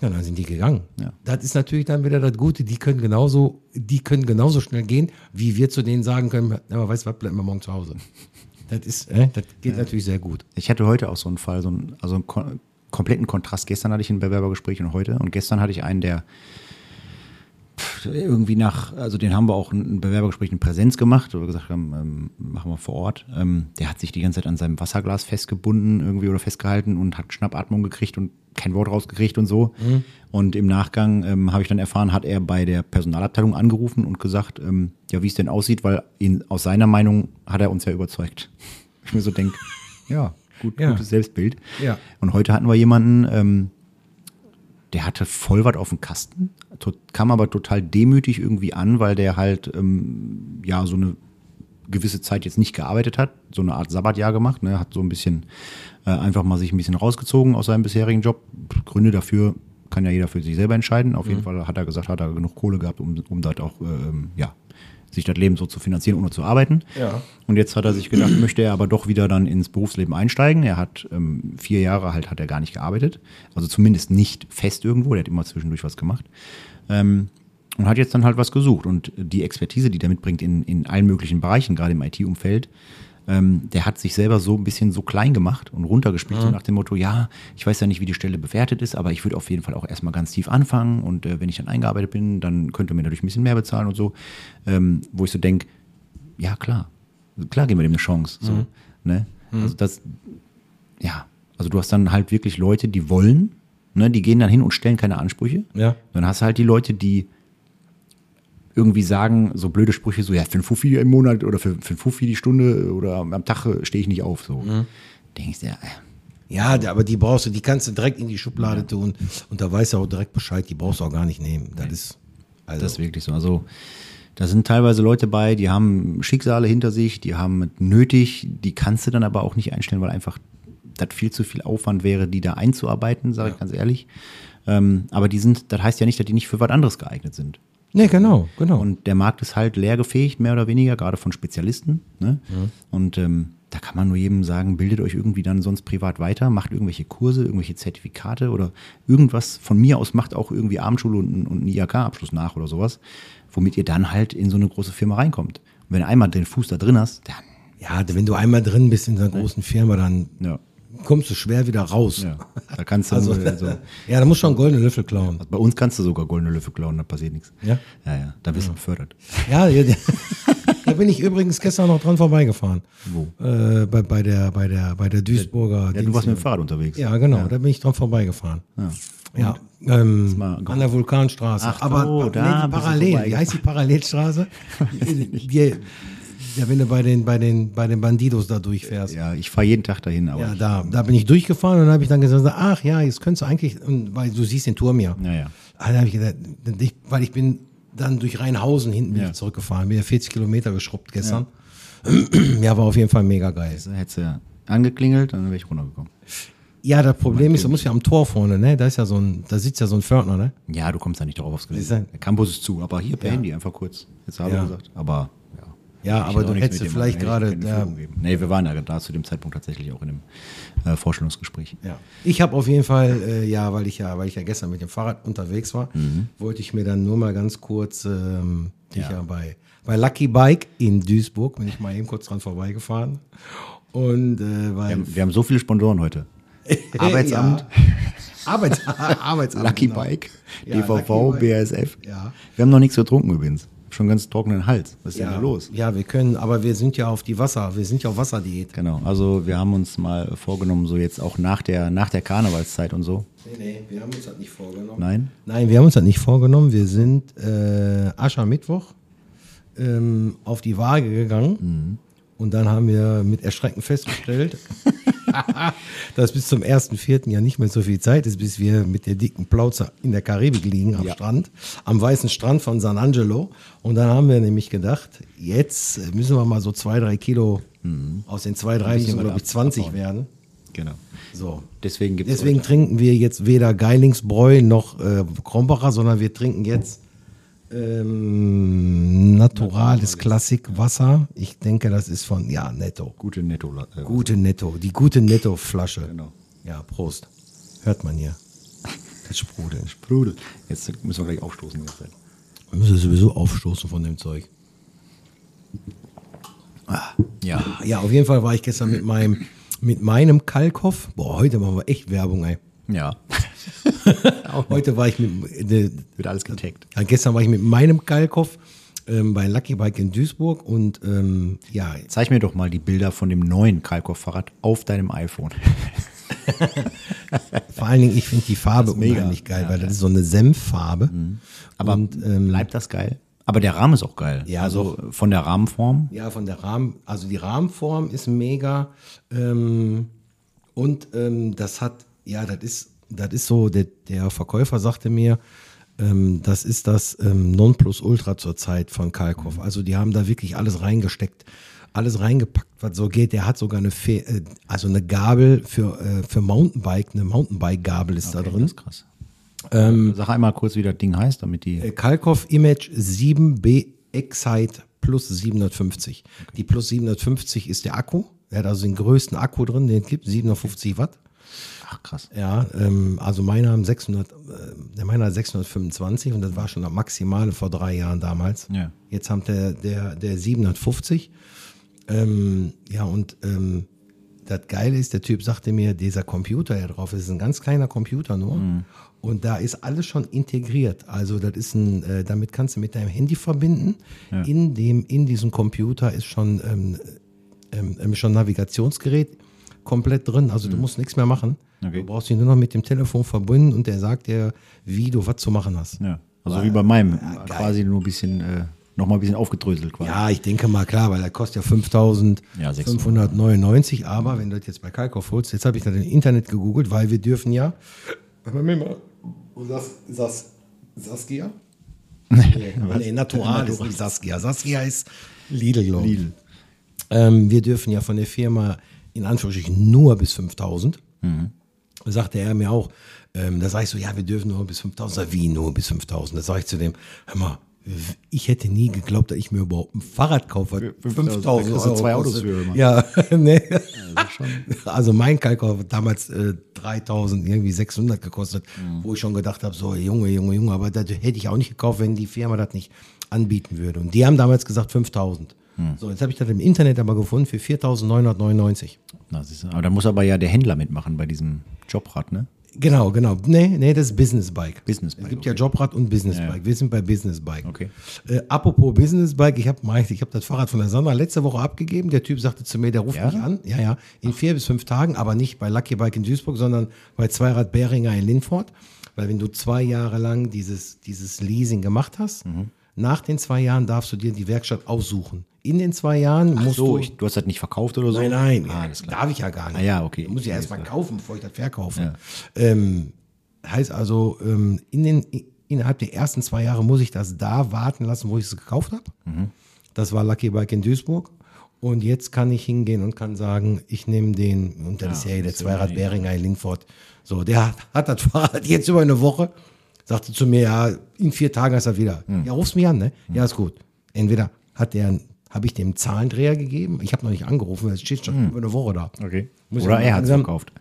B: Ja, dann sind die gegangen.
C: Ja.
B: Das ist natürlich dann wieder das Gute, die können genauso, die können genauso schnell gehen, wie wir zu denen sagen können, aber weißt du was, bleib mal morgen zu Hause. Das ist, äh, das geht natürlich sehr gut.
C: Ich hatte heute auch so einen Fall, so einen, also einen kompletten Kontrast. Gestern hatte ich ein Bewerbergespräch und heute. Und gestern hatte ich einen, der irgendwie nach, also den haben wir auch ein Bewerbergespräch in Präsenz gemacht, wo wir gesagt haben, ähm, machen wir vor Ort. Ähm, der hat sich die ganze Zeit an seinem Wasserglas festgebunden irgendwie oder festgehalten und hat Schnappatmung gekriegt und kein Wort rausgekriegt und so. Und im Nachgang ähm, habe ich dann erfahren, hat er bei der Personalabteilung angerufen und gesagt, ähm, ja, wie es denn aussieht, weil ihn, aus seiner Meinung hat er uns ja überzeugt. Ich mir so denke, ja, gut,
B: Ja.
C: gutes Selbstbild.
B: Ja.
C: Und heute hatten wir jemanden, ähm, der hatte voll was auf dem Kasten, kam aber total demütig irgendwie an, weil der halt ähm, ja so eine gewisse Zeit jetzt nicht gearbeitet hat, so eine Art Sabbatjahr gemacht, ne, hat so ein bisschen äh, einfach mal sich ein bisschen rausgezogen aus seinem bisherigen Job. Gründe dafür kann ja jeder für sich selber entscheiden. Auf jeden Fall hat er gesagt, hat er genug Kohle gehabt, um, um dort auch ähm, ja, sich das Leben so zu finanzieren, ohne zu arbeiten.
B: Ja.
C: Und jetzt hat er sich gedacht, möchte er aber doch wieder dann ins Berufsleben einsteigen. Er hat ähm, vier Jahre halt hat er gar nicht gearbeitet, also zumindest nicht fest irgendwo. Der hat immer zwischendurch was gemacht ähm, und hat jetzt dann halt was gesucht. Und die Expertise, die der mitbringt in, in allen möglichen Bereichen, gerade im IT-Umfeld, ähm, der hat sich selber so ein bisschen so klein gemacht und runtergespielt, so nach dem Motto, ja, ich weiß ja nicht, wie die Stelle bewertet ist, aber ich würde auf jeden Fall auch erstmal ganz tief anfangen und äh, wenn ich dann eingearbeitet bin, dann könnte mir dadurch ein bisschen mehr bezahlen und so. Ähm, wo ich so denke, ja klar, klar geben wir dem eine Chance. So, ne? Also das, ja, also du hast dann halt wirklich Leute, die wollen, ne, die gehen dann hin und stellen keine Ansprüche.
B: Ja.
C: Dann hast du halt die Leute, die irgendwie sagen, so blöde Sprüche, so, ja, für ein Fuffi im Monat oder für, für ein Fuffi die Stunde oder am Tag stehe ich nicht auf. So. Denkst du, ja, äh,
B: Ja, der- aber die brauchst du, die kannst du direkt in die Schublade tun und da weißt du auch direkt Bescheid, die brauchst du auch gar nicht nehmen. Das ist, also,
C: Das ist wirklich so. Also da sind teilweise Leute bei, die haben Schicksale hinter sich, die haben es nötig, die kannst du dann aber auch nicht einstellen, weil einfach das viel zu viel Aufwand wäre, die da einzuarbeiten, sage ich ganz ehrlich. Ähm, aber die sind, das heißt ja nicht, dass die nicht für was anderes geeignet sind.
B: Nee, genau, genau.
C: Und der Markt ist halt leergefähigt, mehr oder weniger, gerade von Spezialisten. Ne? Und ähm, da kann man nur jedem sagen, bildet euch irgendwie dann sonst privat weiter, macht irgendwelche Kurse, irgendwelche Zertifikate oder irgendwas von mir aus macht auch irgendwie Abendschule und, und einen IHK-Abschluss nach oder sowas, womit ihr dann halt in so eine große Firma reinkommt. Und wenn du einmal den Fuß da drin hast, dann
B: ja, wenn du einmal drin bist in so einer großen Firma, dann
C: ja,
B: kommst du schwer wieder raus.
C: ja, da kannst du
B: Also,
C: also,
B: ja, da musst du schon goldene Löffel klauen.
C: bei uns kannst du sogar goldene Löffel klauen, da passiert nichts.
B: Ja?
C: Ja, ja, da wirst du befördert.
B: Ja, ja, ja. da bin ich übrigens gestern noch dran vorbeigefahren.
C: Wo?
B: Äh, bei, bei, der, bei, der, bei der Duisburger.
C: Ja, du warst mit dem Fahrrad unterwegs.
B: Ja, genau, da bin ich dran vorbeigefahren. Ja, ähm, an der Vulkanstraße.
C: Ach
B: Aber
C: so,
B: nee,
C: bist
B: parallel, wie heißt die Parallelstraße? die, ja, wenn du bei den, bei den, bei den Bandidos da durchfährst. Ja,
C: Ja, ich fahre jeden Tag dahin, aber ich-
B: da, da bin ich durchgefahren und dann habe ich dann gesagt, ach ja, jetzt könntest du eigentlich, weil du siehst den Turm ja.
C: Ja, ja.
B: Ah, Da habe ich gesagt, ich, weil ich bin dann durch Rheinhausen hinten
C: Ja.
B: wieder zurückgefahren, bin ja 40 Kilometer geschrubbt gestern. Ja. war auf jeden Fall mega geil.
C: Hättest du angeklingelt, dann wäre ich runtergekommen.
B: Ja, das Problem ist, du musst ja am Tor vorne, ne? Da ist ja so ein, da sitzt ja so ein Pförtner, ne?
C: Ja, du kommst da nicht drauf aufs Gelände. Der Campus ist zu, aber hier per Handy einfach kurz. Jetzt habe
B: Ja.
C: ich gesagt. Aber ja.
B: Ja, aber du hättest
C: dem-
B: vielleicht gerade, ja.
C: Nee, wir waren ja da zu dem Zeitpunkt tatsächlich auch in einem äh, Vorstellungsgespräch.
B: Ja. Ich habe auf jeden Fall, äh, ja, weil ich ja, weil ich ja gestern mit dem Fahrrad unterwegs war,
C: Mhm.
B: wollte ich mir dann nur mal ganz kurz, ähm,
C: Ja.
B: ja bei, bei Lucky Bike in Duisburg, bin ich mal eben kurz dran vorbeigefahren. Und äh,
C: Wir
B: weil
C: haben, wir haben so viele Sponsoren heute. Arbeitsamt,
B: Ja. Arbeits Arbeitsamt.
C: Lucky
B: genau.
C: Bike,
B: Ja,
C: DVV,
B: Lucky Bike.
C: BASF.
B: Ja.
C: Wir haben noch nichts getrunken übrigens. Schon ganz trockenen Hals. Was ist denn
B: Ja,
C: da los?
B: ja, wir können, aber wir sind ja auf die Wasser, wir sind ja auf Wasserdiät.
C: Genau, also wir haben uns mal vorgenommen, so jetzt auch nach der, nach der Karnevalszeit und so.
B: Nee, nee, wir haben uns das nicht vorgenommen.
C: Nein?
B: Nein, wir haben uns das nicht vorgenommen. Wir sind äh, Aschermittwoch ähm, auf die Waage gegangen
C: Mhm.
B: und dann haben wir mit Erschrecken festgestellt, dass bis zum 1.4. ja nicht mehr so viel Zeit ist, bis wir mit der dicken Plauze in der Karibik liegen am
C: Ja.
B: Strand, am weißen Strand von San Angelo. Und dann haben wir nämlich gedacht, jetzt müssen wir mal so zwei, drei Kilo aus den zwei, drei müssen, glaube ich, 20
C: abbauen.
B: werden.
C: Genau.
B: So.
C: Deswegen
B: Deswegen trinken wir jetzt weder Geilingsbräu noch äh, Krombacher, sondern wir trinken jetzt ähm, naturales Klassikwasser. Ich denke, das ist von, ja, Netto.
C: gute Netto. Äh,
B: Gute Netto, die gute Netto-Flasche.
C: Genau.
B: Ja, Prost. Hört man hier. Das Sprudeln.
C: Sprudel. Jetzt müssen wir gleich aufstoßen.
B: Man müssen sowieso aufstoßen von dem Zeug.
C: Ja.
B: Ja, auf jeden Fall war ich gestern mit meinem, mit meinem Kalkhoff. Boah, heute machen wir echt Werbung, ey.
C: Ja.
B: Heute war ich mit, äh,
C: Wird alles getaggt.
B: Ja, gestern war ich mit meinem Kalkhoff ähm, bei Lucky Bike in Duisburg und ähm, ja,
C: Zeig mir doch mal die Bilder von dem neuen Kalkow-Fahrrad auf deinem iPhone.
B: vor allen Dingen, ich finde die Farbe unheimlich geil, weil das ist so eine Senffarbe.
C: Aber
B: Und, ähm,
C: bleibt das geil? Aber der Rahmen ist auch geil.
B: Ja,
C: also von der Rahmenform.
B: Ja, von der Rahmen, also die Rahmenform ist mega. Ähm, und ähm, das hat, ja, das ist, das ist so, der, der Verkäufer sagte mir, ähm, das ist das ähm, Nonplusultra zurzeit von Kalkow. Also die haben da wirklich alles reingesteckt, alles reingepackt, was so geht. Der hat sogar eine, Fe äh, also eine Gabel für, äh, für Mountainbike, eine Mountainbike-Gabel ist da
C: Okay,
B: drin.
C: Das ist krass. Ähm, Sag einmal kurz, wie das Ding heißt, damit die.
B: Äh, Kalkoff Image 7B Excite Plus 750. Die Plus 750 ist der Akku. Er hat also den größten Akku drin, den gibt 750 Watt.
C: Ach krass.
B: Ja, ähm, also meiner haben 600, äh, der meiner hat 625 und das war schon das Maximale vor drei Jahren damals.
C: Ja.
B: Jetzt haben der, der, der 750. Ähm, ja, und ähm, das Geile ist, der Typ sagte mir, dieser Computer hier drauf ist ein ganz kleiner Computer nur. Und da ist alles schon integriert. Also das ist ein, äh, damit kannst du mit deinem Handy verbinden. In dem, in diesem Computer ist schon, ähm, ähm, ähm, schon Navigationsgerät komplett drin. Also du musst nichts mehr machen.
C: Okay.
B: Du brauchst dich nur noch mit dem Telefon verbinden und der sagt dir, wie du was zu machen hast.
C: Ja. Also wie bei meinem.
B: geil.
C: quasi nur ein bisschen, äh, nochmal ein bisschen aufgedröselt quasi.
B: Ja, ich denke mal, klar, weil er kostet ja
C: Ja,
B: 5.599, aber wenn du das jetzt bei Kalkoff holst, jetzt habe ich das im Internet gegoogelt, weil wir dürfen ja. Sas, Sas, Saskia? Nee, nee Natural ist nicht Saskia. Saskia ist Lidl, glaube ich.
C: Lidl.
B: Ähm, wir dürfen ja von der Firma in Anführungsstrichen nur bis 5000.
C: Mhm.
B: Sagte er mir auch, ähm, da sage ich so, ja, wir dürfen nur bis 5000. Sag, Wie nur bis 5000? Da sage ich zu dem, hör mal, ich hätte nie geglaubt, dass ich mir überhaupt ein Fahrrad kaufe.
C: 5000, da kriegst du zwei Autos für immer.
B: Ja, nee. Also mein Kalkhoff hat damals äh, 3000, irgendwie 600 gekostet,
C: Mhm.
B: wo ich schon gedacht habe, so Junge, Junge, Junge, aber das hätte ich auch nicht gekauft, wenn die Firma das nicht anbieten würde. Und die haben damals gesagt 5000.
C: Mhm.
B: So, jetzt habe ich das im Internet aber gefunden für 4999.
C: Na, du. aber da muss aber ja der Händler mitmachen bei diesem Jobrad, ne?
B: Genau, genau. Nee, nee, das ist Business Bike.
C: Business Bike,
B: Es gibt ja Jobrad und Business
C: Ja, ja.
B: Bike. Wir sind bei Business Bike.
C: Okay.
B: Äh, apropos Business Bike, ich habe ich hab das Fahrrad von der Sandra letzte Woche abgegeben. Der Typ sagte zu mir, der ruft
C: Ja?
B: mich an. Ja, ja. In vier bis fünf Tagen, aber nicht bei Lucky Bike in Duisburg, sondern bei Zweirad Beringer in Linford. Weil wenn du zwei Jahre lang dieses, dieses Leasing gemacht hast,
C: Mhm.
B: Nach den zwei Jahren darfst du dir die Werkstatt aussuchen. In den zwei Jahren musst
C: so,
B: du.
C: ich, du hast das nicht verkauft oder so?
B: Nein, nein,
C: Ah, klar.
B: darf ich ja gar nicht.
C: Ah ja, okay.
B: Muss ich ja erstmal kaufen, bevor ich das verkaufe.
C: Ja.
B: Ähm, heißt also, ähm, in den, innerhalb der ersten zwei Jahre muss ich das da warten lassen, wo ich es gekauft habe.
C: Mhm.
B: Das war Lucky Bike in Duisburg. Und jetzt kann ich hingehen und kann sagen, ich nehme den, und das ist ja der Zweirad Beringer in Lingford. So, der hat, hat das Fahrrad jetzt über eine Woche, sagte zu mir, ja, in vier Tagen ist er wieder.
C: Hm.
B: Ja, rufst mich an, ne? Ja, ist gut. Entweder hat der, habe ich dem Zahlendreher gegeben, ich habe noch nicht angerufen, es steht schon über eine Woche da.
C: Hm. Okay.
B: Muss
C: oder er hat es verkauft.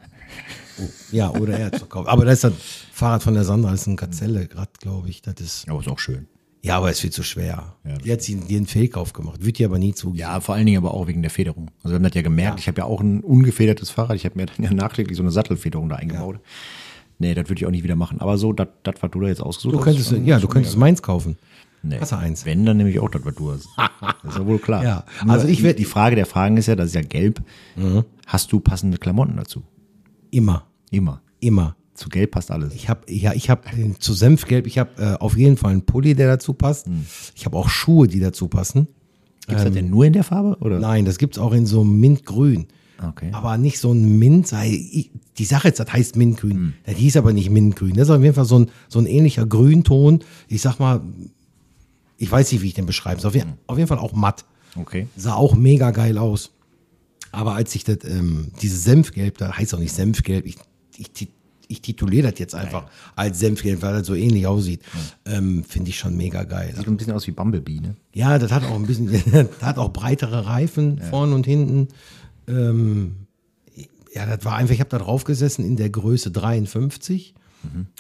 B: Ja, oder er hat verkauft. Aber das ist das Fahrrad von der Sandra, das ist ein Gazelle, gerade, glaube ich. Das ist,
C: Aber ist auch schön.
B: ja, aber es ist viel zu schwer.
C: Ja,
B: die hat dir einen Fehlkauf gemacht, wird dir aber nie zugeben.
C: Ja, vor allen Dingen aber auch wegen der Federung. Also wir haben das ja gemerkt, ich habe ja auch ein ungefedertes Fahrrad. Ich habe mir dann ja nachträglich so eine Sattelfederung da eingebaut. Nee, das würde ich auch nicht wieder machen. Aber so, das, was du da jetzt ausgesucht
B: Du
C: hast.
B: könntest, ja, du könntest meins kaufen.
C: Nee.
B: Du eins?
C: Wenn, dann nehme ich auch das, was du hast. Das ist ja wohl klar.
B: Ja, also ich
C: die-
B: werd-
C: Die Frage der Fragen ist ja, das ist ja gelb. Hast du passende Klamotten dazu?
B: Immer,
C: Immer.
B: immer.
C: Zu gelb passt alles.
B: Ich habe, ja, ich habe zu Senfgelb, ich habe äh, auf jeden Fall einen Pulli, der dazu passt.
C: Hm.
B: Ich habe auch Schuhe, die dazu passen.
C: Gibt es das denn nur in der Farbe? Oder?
B: Nein, das gibt's auch in so Mintgrün.
C: Okay.
B: Aber nicht so ein Mint, die Sache jetzt, das heißt Mintgrün. Das hieß aber nicht Mintgrün. Das ist auf jeden Fall so ein, so ein ähnlicher Grünton. Ich sag mal, ich weiß nicht, wie ich den beschreibe. Ist Auf, auf jeden Fall auch matt.
C: Okay.
B: Sah auch mega geil aus. Aber als ich das, ähm, dieses Senfgelb, da heißt auch nicht Senfgelb, ich, ich, ich tituliere das jetzt einfach als Senfgelb, weil das so ähnlich aussieht, ähm, finde ich schon mega geil.
C: Sieht ein bisschen aus wie Bumblebee, ne?
B: Ja, das hat auch ein bisschen, das hat auch breitere Reifen vorn und hinten. Ähm, ja, das war einfach, ich habe da drauf gesessen in der Größe 53.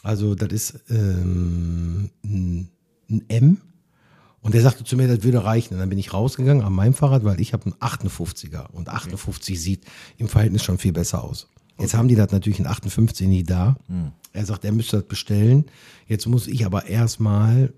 B: Also das ist ähm, ein, ein M. Und der sagte zu mir, das würde reichen. Und dann bin ich rausgegangen an meinem Fahrrad, weil ich habe einen 58er. Und 58 sieht im Verhältnis schon viel besser aus. Jetzt haben die das natürlich in 58 nie da. Er sagt, er müsste das bestellen. Jetzt muss ich aber erstmal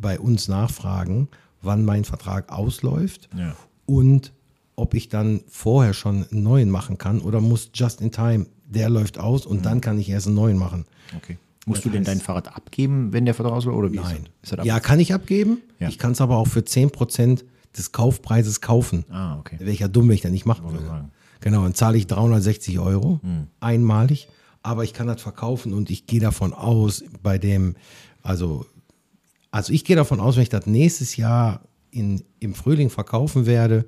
B: bei uns nachfragen, wann mein Vertrag ausläuft
C: Ja.
B: und ob ich dann vorher schon einen neuen machen kann oder muss just in time, der läuft aus und dann kann ich erst einen neuen machen.
C: Okay. Musst du denn dein Fahrrad abgeben, wenn der Vertrag ausläuft? Oder
B: Nein.
C: das? Ist das
B: Ja, kann ich abgeben.
C: Ja.
B: Ich kann es aber auch für 10% des Kaufpreises kaufen.
C: Ah, okay.
B: Ja dumm, wenn ich das nicht machen würde.
C: sagen.
B: Genau, dann zahle ich 360 Euro einmalig, aber ich kann das verkaufen und ich gehe davon aus, bei dem, also, also ich gehe davon aus, wenn ich das nächstes Jahr in, im Frühling verkaufen werde,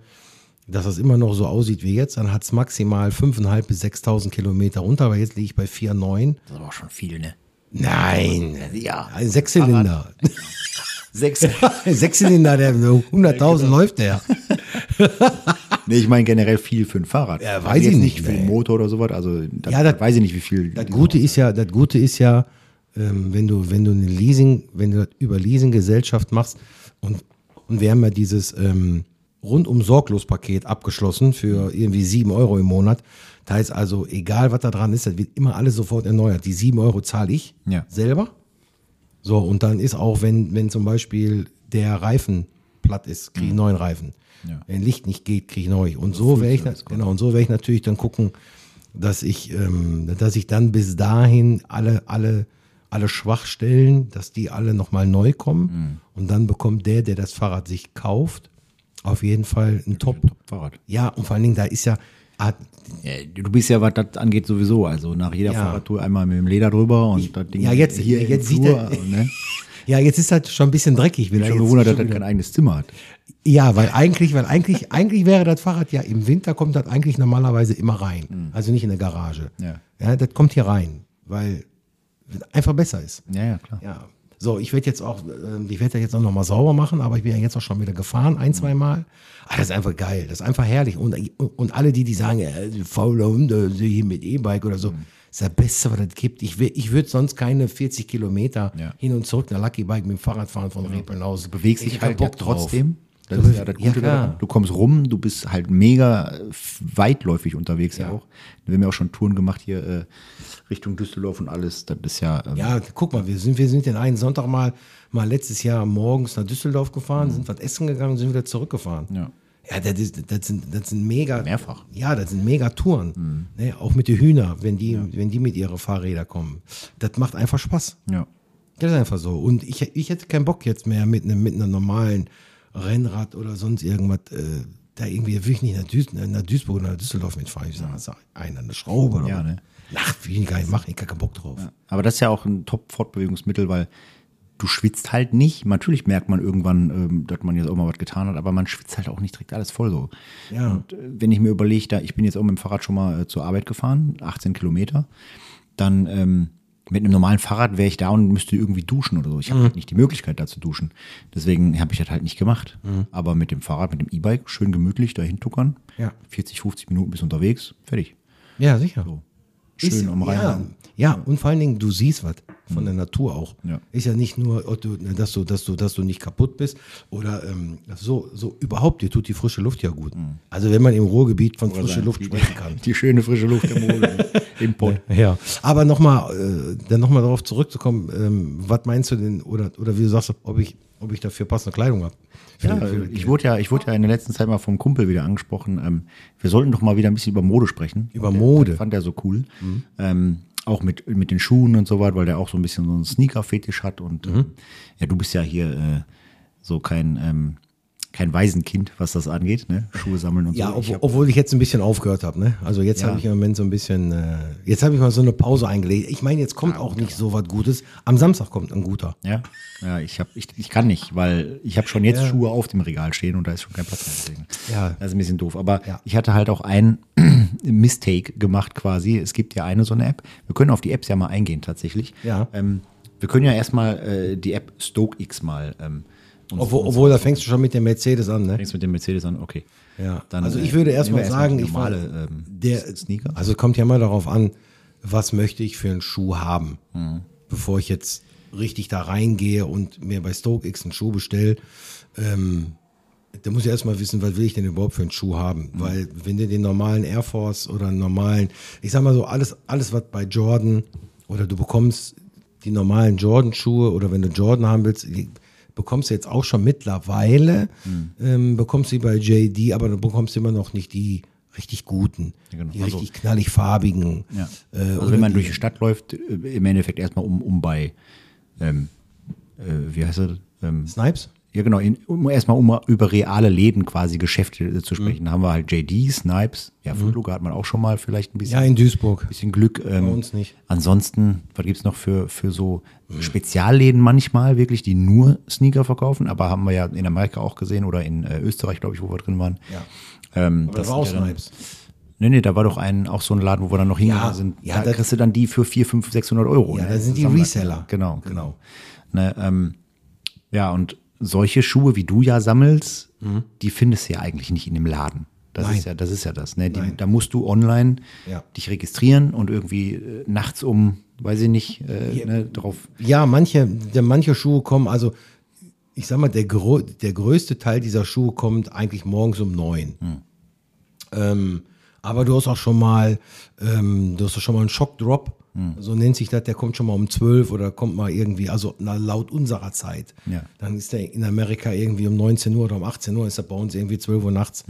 B: dass das immer noch so aussieht wie jetzt, dann hat es maximal 5.500 bis 6.000 Kilometer runter, aber jetzt liege ich bei 4,9.
C: Das ist aber auch schon viel, ne?
B: Nein,
C: Ja.
B: ein Sechszylinder.
C: Sechs.
B: Sechszylinder, der 100.000 läuft der.
C: nee, ich meine generell viel für ein Fahrrad.
B: Ja,
C: Also
B: weiß ich
C: jetzt
B: nicht,
C: Für den. Motor oder sowas. Also, da
B: Ja, das-
C: weiß ich nicht, wie viel.
B: Das Gute ist ja, das Gute ist ja, ähm, wenn du, wenn du eine Leasing, wenn du das über Leasinggesellschaft machst und, und wir haben ja dieses ähm, rundum sorglos Paket abgeschlossen für irgendwie sieben Euro im Monat. Da heißt also, egal was da dran ist, das wird immer alles sofort erneuert. Die sieben Euro zahle ich
C: Ja.
B: selber. So, und dann ist auch, wenn, wenn zum Beispiel der Reifen platt ist, kriege ich neuen Reifen.
C: Ja.
B: Wenn Licht nicht geht, kriege ich neu. Und so werde ich, na- genau, und so werde ich natürlich dann gucken, dass ich, ähm, dass ich dann bis dahin alle, alle, alle Schwachstellen, dass die alle nochmal neu kommen. Und dann bekommt der, der das Fahrrad sich kauft, auf jeden Fall ein Top.
C: Fahrrad.
B: Ja, und vor allen Dingen, da ist ja, ah,
C: du bist ja, was das angeht, sowieso. Also nach jeder
B: Ja.
C: Fahrradtour einmal mit dem Leder drüber und das Ding
B: ja, jetzt-
C: hier
B: jetzt sieht
C: Flur,
B: er-
C: ne?
B: ja, jetzt ist das schon ein bisschen dreckig. Wieder.
C: Schon
B: Jetzt-
C: gewundert, dass
B: schon
C: das
B: wieder-
C: kein eigenes Zimmer hat.
B: Ja, weil eigentlich, weil eigentlich, eigentlich wäre das Fahrrad ja im Winter kommt das eigentlich normalerweise immer rein. Also nicht in der Garage.
C: Ja.
B: ja, das kommt hier rein, weil es einfach besser ist.
C: Ja, ja, klar.
B: Ja. So, ich werde jetzt auch, ähm, ich werde ja jetzt auch nochmal sauber machen, aber ich bin ja jetzt auch schon wieder gefahren, ein, zwei Mal. Ah, das ist einfach geil, das ist einfach herrlich. Und, und alle die, die sagen, äh, faule Hunde, hier mit E-Bike oder so, ist das Beste, was es gibt. Ich, will- ich würde sonst keine 40 Kilometer
C: Ja.
B: hin und zurück nach Lucky Bike mit dem Fahrrad fahren von Repelnhaus.
C: Du bewegst
B: Ich
C: dich halt
B: Bock drauf.
C: trotzdem. Das
B: Du
C: ist ja das
B: ja,
C: Gute
B: klar.
C: daran. Du kommst rum, du bist halt mega äh, weitläufig unterwegs ja,
B: Ja.
C: auch. Wir haben ja auch schon Touren gemacht hier äh, Richtung Düsseldorf und alles. Das ist ja, ähm,
B: Ja, guck mal, wir sind, wir sind den einen Sonntag mal, mal letztes Jahr morgens nach Düsseldorf gefahren, sind was essen gegangen und sind wieder zurückgefahren.
C: Ja.
B: Ja, das, ist, das, sind, das sind mega.
C: Mehrfach.
B: Ja, das sind mega Touren. Ne, auch mit den Hühner, wenn die, wenn die mit ihren Fahrrädern kommen. Das macht einfach Spaß.
C: ja.
B: Das ist einfach so. Und ich, ich hätte keinen Bock jetzt mehr mit einem mit einer normalen Rennrad oder sonst irgendwas. Äh, da irgendwie will ich nicht nach, Duis nach Duisburg oder nach Düsseldorf mitfahren. Ich sage, ist einer eine Schraube. Oder
C: Ja,
B: was.
C: ne?
B: Ach, will ich gar nicht machen. Ich habe keinen Bock drauf.
C: Aber das ist ja auch ein Top-Fortbewegungsmittel, weil du schwitzt halt nicht. Natürlich merkt man irgendwann, ähm, dass man jetzt auch mal was getan hat, aber man schwitzt halt auch nicht direkt alles voll so.
B: Ja.
C: Und äh, wenn ich mir überlege, da, ich bin jetzt auch mit dem Fahrrad schon mal äh, zur Arbeit gefahren, 18 Kilometer, dann ähm, mit einem normalen Fahrrad wäre ich da und müsste irgendwie duschen oder so. Ich habe
B: Mhm.
C: halt nicht die Möglichkeit, da zu duschen. Deswegen habe ich das halt nicht gemacht.
B: Mhm.
C: Aber mit dem Fahrrad, mit dem E-Bike, schön gemütlich dahin tuckern.
B: Ja.
C: 40, 50 Minuten bis unterwegs, fertig.
B: Ja, sicher.
C: Schön
B: Ist-
C: am Rhein.
B: Ja, ja, und vor allen Dingen, du siehst was von der Natur auch.
C: Ja.
B: Ist ja nicht nur, ob du, dass, du, dass, du, dass du nicht kaputt bist oder ähm, so, so überhaupt, dir tut die frische Luft ja gut. Also wenn man im Ruhrgebiet von frischer. Luft sprechen kann.
C: Die schöne frische Luft im Ruhrgebiet, im Pott.
B: Ja, aber nochmal, äh, dann nochmal darauf zurückzukommen, ähm, was meinst du denn, oder, oder wie du sagst, ob ich, ob ich dafür passende Kleidung habe?
C: Ja, ich wurde ja, ich wurde ja in der letzten Zeit mal vom Kumpel wieder angesprochen. Ähm, wir sollten doch mal wieder ein bisschen über Mode sprechen.
B: Über
C: der-
B: Mode.
C: Fand er so cool. Ähm, auch mit, mit den Schuhen und so weiter, weil der auch so ein bisschen so einen Sneaker-Fetisch hat. Und ähm, ja, du bist ja hier äh, so kein, ähm, kein Waisenkind, was das angeht, ne? Schuhe sammeln und
B: Ja,
C: so. Ich
B: ob, obwohl ich jetzt ein bisschen aufgehört habe. Ne? Also jetzt
C: Ja.
B: habe ich im Moment so ein bisschen, äh, jetzt habe ich mal so eine Pause eingelegt. Ich meine, jetzt kommt auch nicht so was Gutes. Am Samstag kommt ein guter.
C: ja, ja, ich hab, ich, ich kann nicht, weil ich habe schon jetzt Schuhe auf dem Regal stehen und da ist schon kein Platz mehr. Deswegen.
B: Ja.
C: Das ist ein bisschen doof. Aber
B: Ja.
C: ich hatte halt auch einen Mistake gemacht quasi. Es gibt ja eine so eine App. Wir können auf die Apps ja mal eingehen tatsächlich.
B: Ja.
C: Ähm, wir können ja erstmal äh, die App StokeX mal. Ähm,
B: Obwohl, obwohl da fängst du schon mit dem Mercedes an. Ne?
C: Fängst mit dem Mercedes an, okay.
B: Ja.
C: Dann,
B: also
C: äh,
B: ich würde
C: nehmen
B: erstmal
C: wir
B: sagen,
C: die
B: ich war-
C: normale ähm,
B: der
C: Sneaker.
B: Also es kommt ja mal darauf an, was möchte ich für einen Schuh haben, bevor ich jetzt richtig da reingehe und mir bei StokeX einen Schuh bestelle. Ähm, da muss ich erstmal wissen, was will ich denn überhaupt für einen Schuh haben? Weil wenn du den normalen Air Force oder einen normalen, ich sag mal so, alles, alles was bei Jordan oder du bekommst die normalen Jordan-Schuhe oder wenn du Jordan haben willst, bekommst du jetzt auch schon mittlerweile, ähm, bekommst du bei JD, aber du bekommst immer noch nicht die richtig guten,
C: Ja, genau.
B: die
C: Also-
B: richtig knallig farbigen.
C: Ja.
B: Äh,
C: also
B: oder
C: wenn man
B: die-
C: durch die Stadt läuft, äh, im Endeffekt erstmal um, um bei, ähm, äh, wie heißt das? Ähm,
B: Snipes?
C: Ja genau, in, um erstmal um über reale Läden quasi Geschäfte äh, zu
B: Mhm.
C: sprechen. Da haben wir halt JD, Snipes, ja, Footlocker hat man auch schon mal vielleicht ein bisschen.
B: Ja, in Duisburg.
C: bisschen Glück. Ähm,
B: Bei uns nicht.
C: Ansonsten, was gibt's noch für, für so Spezialläden manchmal, wirklich, die nur Sneaker verkaufen? Aber haben wir ja in Amerika auch gesehen oder in äh, Österreich, glaube ich, wo wir drin waren.
B: Ja.
C: Ähm,
B: Aber das war auch
C: ja
B: Snipes.
C: Nee, nee, da war doch ein, auch so ein Laden, wo wir dann noch hingegangen
B: Ja,
C: sind.
B: ja,
C: da kriegst du dann die für 4, 5, 600 Euro.
B: Ja,
C: ne?
B: da sind die Reseller.
C: Genau, genau. Ne, ähm, ja, und solche Schuhe, wie du ja sammelst, die findest du ja eigentlich nicht in dem Laden. Das
B: Mhm. Nein.
C: ist ja, das ist ja das. Ne? Die, da musst du online
B: Ja.
C: dich registrieren und irgendwie äh, nachts um, weiß ich nicht, äh, ne, drauf.
B: Ja, manche, der, manche Schuhe kommen, also ich sag mal, der, der größte Teil dieser Schuhe kommt eigentlich morgens um neun. Ähm, aber du hast auch schon mal, ähm, du hast auch schon mal einen Schockdrop, so nennt sich das, der kommt schon mal um zwölf oder kommt mal irgendwie, also laut unserer Zeit.
C: Ja.
B: Dann ist der in Amerika irgendwie um 19 Uhr oder um 18 Uhr, ist er bei uns irgendwie 12 Uhr nachts.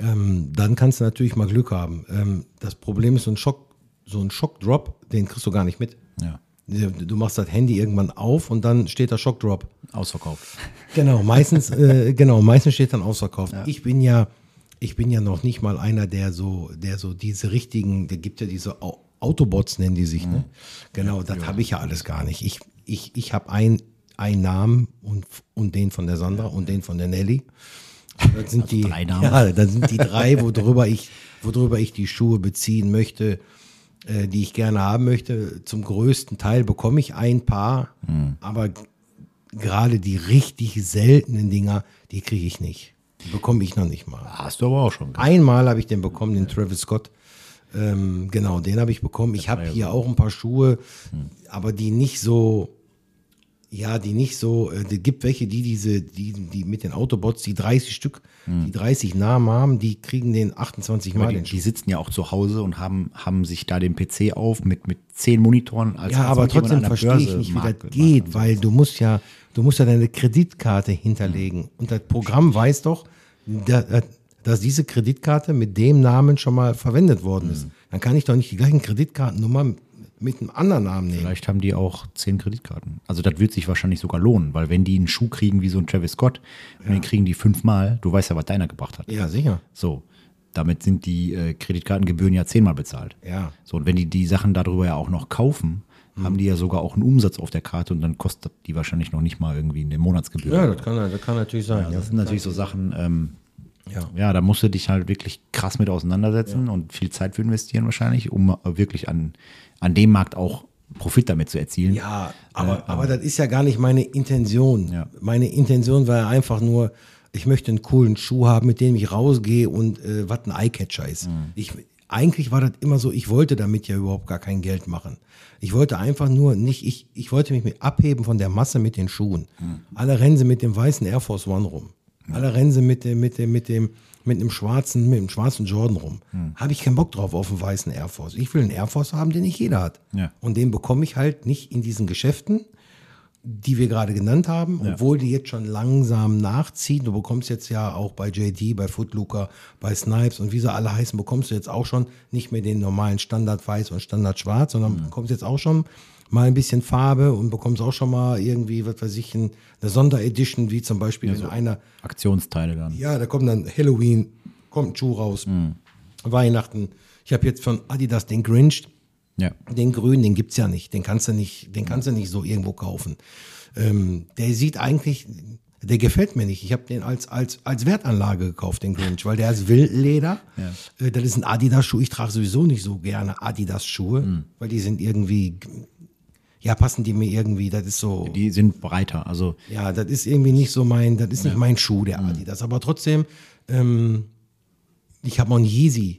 B: Ähm, dann kannst du natürlich mal Glück haben. Ähm, das Problem ist, so ein Schock, so ein Schockdrop, den kriegst du gar nicht mit.
C: Ja,
B: Du machst das Handy irgendwann auf und dann steht da Schockdrop.
C: ausverkauft.
B: Genau, meistens, äh, genau, meistens steht dann ausverkauft. Ich bin ja, ich bin ja noch nicht mal einer, der so, der so diese richtigen, der gibt ja diese Autobots, nennen die sich, ne? Genau, das habe ich ja alles gar nicht. Ich, ich, ich habe ein, einen Namen und, und den von der Sandra und den von der Nelly. Das sind die,
C: drei Namen.
B: ja, das sind die drei, worüber ich, worüber ich die Schuhe beziehen möchte, äh, die ich gerne haben möchte. Zum größten Teil bekomme ich ein paar, aber gerade die richtig seltenen Dinger, die kriege ich nicht. Die bekomme ich noch nicht mal.
C: Hast du aber auch schon.
B: Einmal habe ich den bekommen, den Travis Scott. Ähm, genau, den habe ich bekommen. Ich habe hier auch ein paar Schuhe, aber die nicht so, ja, die nicht so, äh, es gibt welche, die diese, die, die mit den Autobots, die 30 Stück, die 30 Namen haben, die kriegen den 28 Mal
C: Die, die sitzen ja auch zu Hause und haben, haben sich da den PC auf mit, mit zehn Monitoren. Als
B: Ja,
C: als
B: aber trotzdem verstehe ich nicht, wie das geht, weil du musst ja, du musst ja deine Kreditkarte hinterlegen. Und das Programm weiß doch, da- da- dass diese Kreditkarte mit dem Namen schon mal verwendet worden ist. Dann kann ich doch nicht die gleichen Kreditkartennummer mit einem anderen Namen nehmen.
C: Vielleicht haben die auch zehn Kreditkarten. Also das wird sich wahrscheinlich sogar lohnen, weil wenn die einen Schuh kriegen wie so ein Travis Scott und den kriegen die fünfmal, du weißt ja, was deiner gebracht hat.
B: Ja, sicher.
C: So, damit sind die äh, Kreditkartengebühren ja zehnmal bezahlt.
B: Ja.
C: So, und wenn die die Sachen darüber ja auch noch kaufen,
B: Hm.
C: haben die ja sogar auch einen Umsatz auf der Karte und dann kostet die wahrscheinlich noch nicht mal irgendwie eine Monatsgebühr.
B: Ja, das kann, das kann natürlich sein.
C: Ja,
B: Ja,
C: das sind natürlich so Sachen, ähm,
B: Ja.
C: ja, da musst du dich halt wirklich krass mit auseinandersetzen und viel Zeit für investieren wahrscheinlich, um wirklich an, an dem Markt auch Profit damit zu erzielen.
B: Ja, aber, aber das ist ja gar nicht meine Intention.
C: Ja.
B: Meine Intention war ja einfach nur, ich möchte einen coolen Schuh haben, mit dem ich rausgehe und äh, was ein Eyecatcher ist. Ich, eigentlich war das immer so, ich wollte damit ja überhaupt gar kein Geld machen. Ich wollte einfach nur nicht, ich, ich wollte mich mit abheben von der Masse mit den Schuhen. Alle rennen sie mit dem weißen Air Force One rum. Alle rennen sie mit dem, mit dem, mit dem, mit einem schwarzen, mit einem schwarzen Jordan rum. Habe ich keinen Bock drauf auf einen weißen Air Force. Ich will einen Air Force haben, den nicht jeder hat.
C: Ja.
B: Und den bekomme ich halt nicht in diesen Geschäften, die wir gerade genannt haben, obwohl die jetzt schon langsam nachziehen. Du bekommst jetzt ja auch bei JD, bei Footlooker, bei Snipes und wie sie alle heißen, bekommst du jetzt auch schon nicht mehr den normalen Standard weiß und Standard schwarz, sondern bekommst jetzt auch schon mal ein bisschen Farbe und bekommst auch schon mal irgendwie, was weiß ich, ein- eine Sonderedition, wie zum Beispiel, wenn einer,
C: Aktionsteile dann.
B: ja, da kommt dann Halloween, kommt ein Schuh raus, Weihnachten. Ich habe jetzt von Adidas den Grinch,
C: Ja.
B: den grünen, den gibt's ja nicht. Den kannst du nicht, den kannst du nicht so irgendwo kaufen. Ähm, der sieht eigentlich, der gefällt mir nicht. Ich habe den als, als, als Wertanlage gekauft, den Grinch, weil der ist Wildleder. Äh, das ist ein Adidas-Schuh. Ich trage sowieso nicht so gerne Adidas-Schuhe, weil die sind irgendwie, ja, passen die mir irgendwie, das ist so.
C: Die sind breiter. Also
B: Ja, das ist irgendwie nicht so mein, das ist nicht mein Schuh, der Adidas. Aber trotzdem, ähm, ich habe auch einen Yeezy.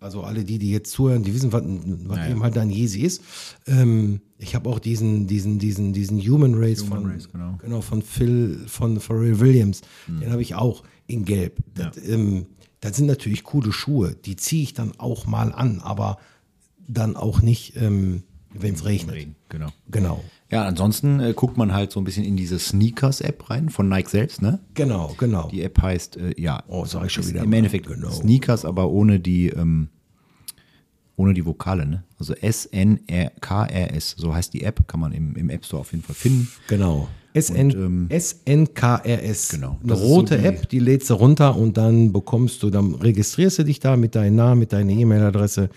B: Also alle die, die jetzt zuhören, die wissen, was, was eben halt ein Yeezy ist. Ähm, ich habe auch diesen, diesen, diesen, diesen Human Race von,
C: Race, genau.
B: von Phil, von Pharrell Williams. Den habe ich auch in Gelb. Das, ähm, das sind natürlich coole Schuhe. Die ziehe ich dann auch mal an, aber dann auch nicht, ähm, wenn es regnet.
C: Regen, genau.
B: Genau.
C: Ja, ansonsten äh, guckt man halt so ein bisschen in diese Sneakers-App rein von Nike selbst, ne?
B: Genau, genau.
C: Die App heißt, äh, ja,
B: Oh, sag ich schon wieder
C: im
B: mal.
C: Endeffekt
B: Genau.
C: Sneakers, aber ohne die, ähm, ohne die Vokale, ne? Also S-N-K-R-S, so heißt die App, kann man im, im App Store auf jeden Fall finden.
B: Genau. SN,
C: ähm,
B: SNKRS.
C: Genau.
B: Eine
C: ist so
B: rote
C: die-
B: App, die lädst du runter und dann bekommst du, dann registrierst du dich da mit deinem Namen, mit deiner E-Mail-Adresse.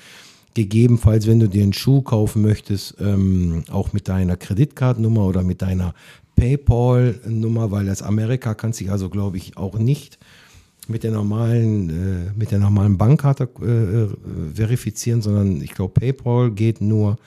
B: Gegebenenfalls, wenn du dir einen Schuh kaufen möchtest, ähm, auch mit deiner Kreditkartennummer oder mit deiner PayPal-Nummer, weil das Amerika kann sich also, glaube ich, auch nicht mit der normalen, äh, mit der normalen Bankkarte äh, äh, verifizieren, sondern ich glaube, PayPal geht nur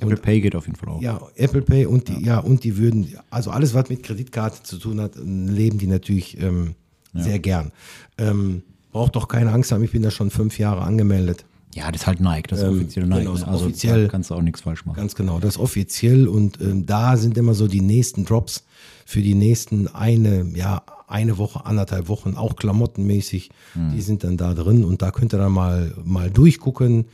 C: Apple Pay geht auf jeden Fall auch.
B: ja, Apple Pay und die, ja. und die würden, also alles, was mit Kreditkarte zu tun hat, leben die natürlich ähm, sehr gern. Ähm, braucht doch keine Angst haben, ich bin da schon fünf Jahre angemeldet.
C: Ja, das ist halt Nike, das ist
B: Ähm,
C: offiziell Nike.
B: genau,
C: ne?
B: ist
C: Also
B: offiziell.
C: kannst du auch nichts falsch machen.
B: Ganz genau, das ist offiziell und ähm, da sind immer so die nächsten Drops für die nächsten eine, ja, eine Woche, anderthalb Wochen, auch klamottenmäßig, die sind dann da drin und da könnt ihr dann mal, mal durchgucken,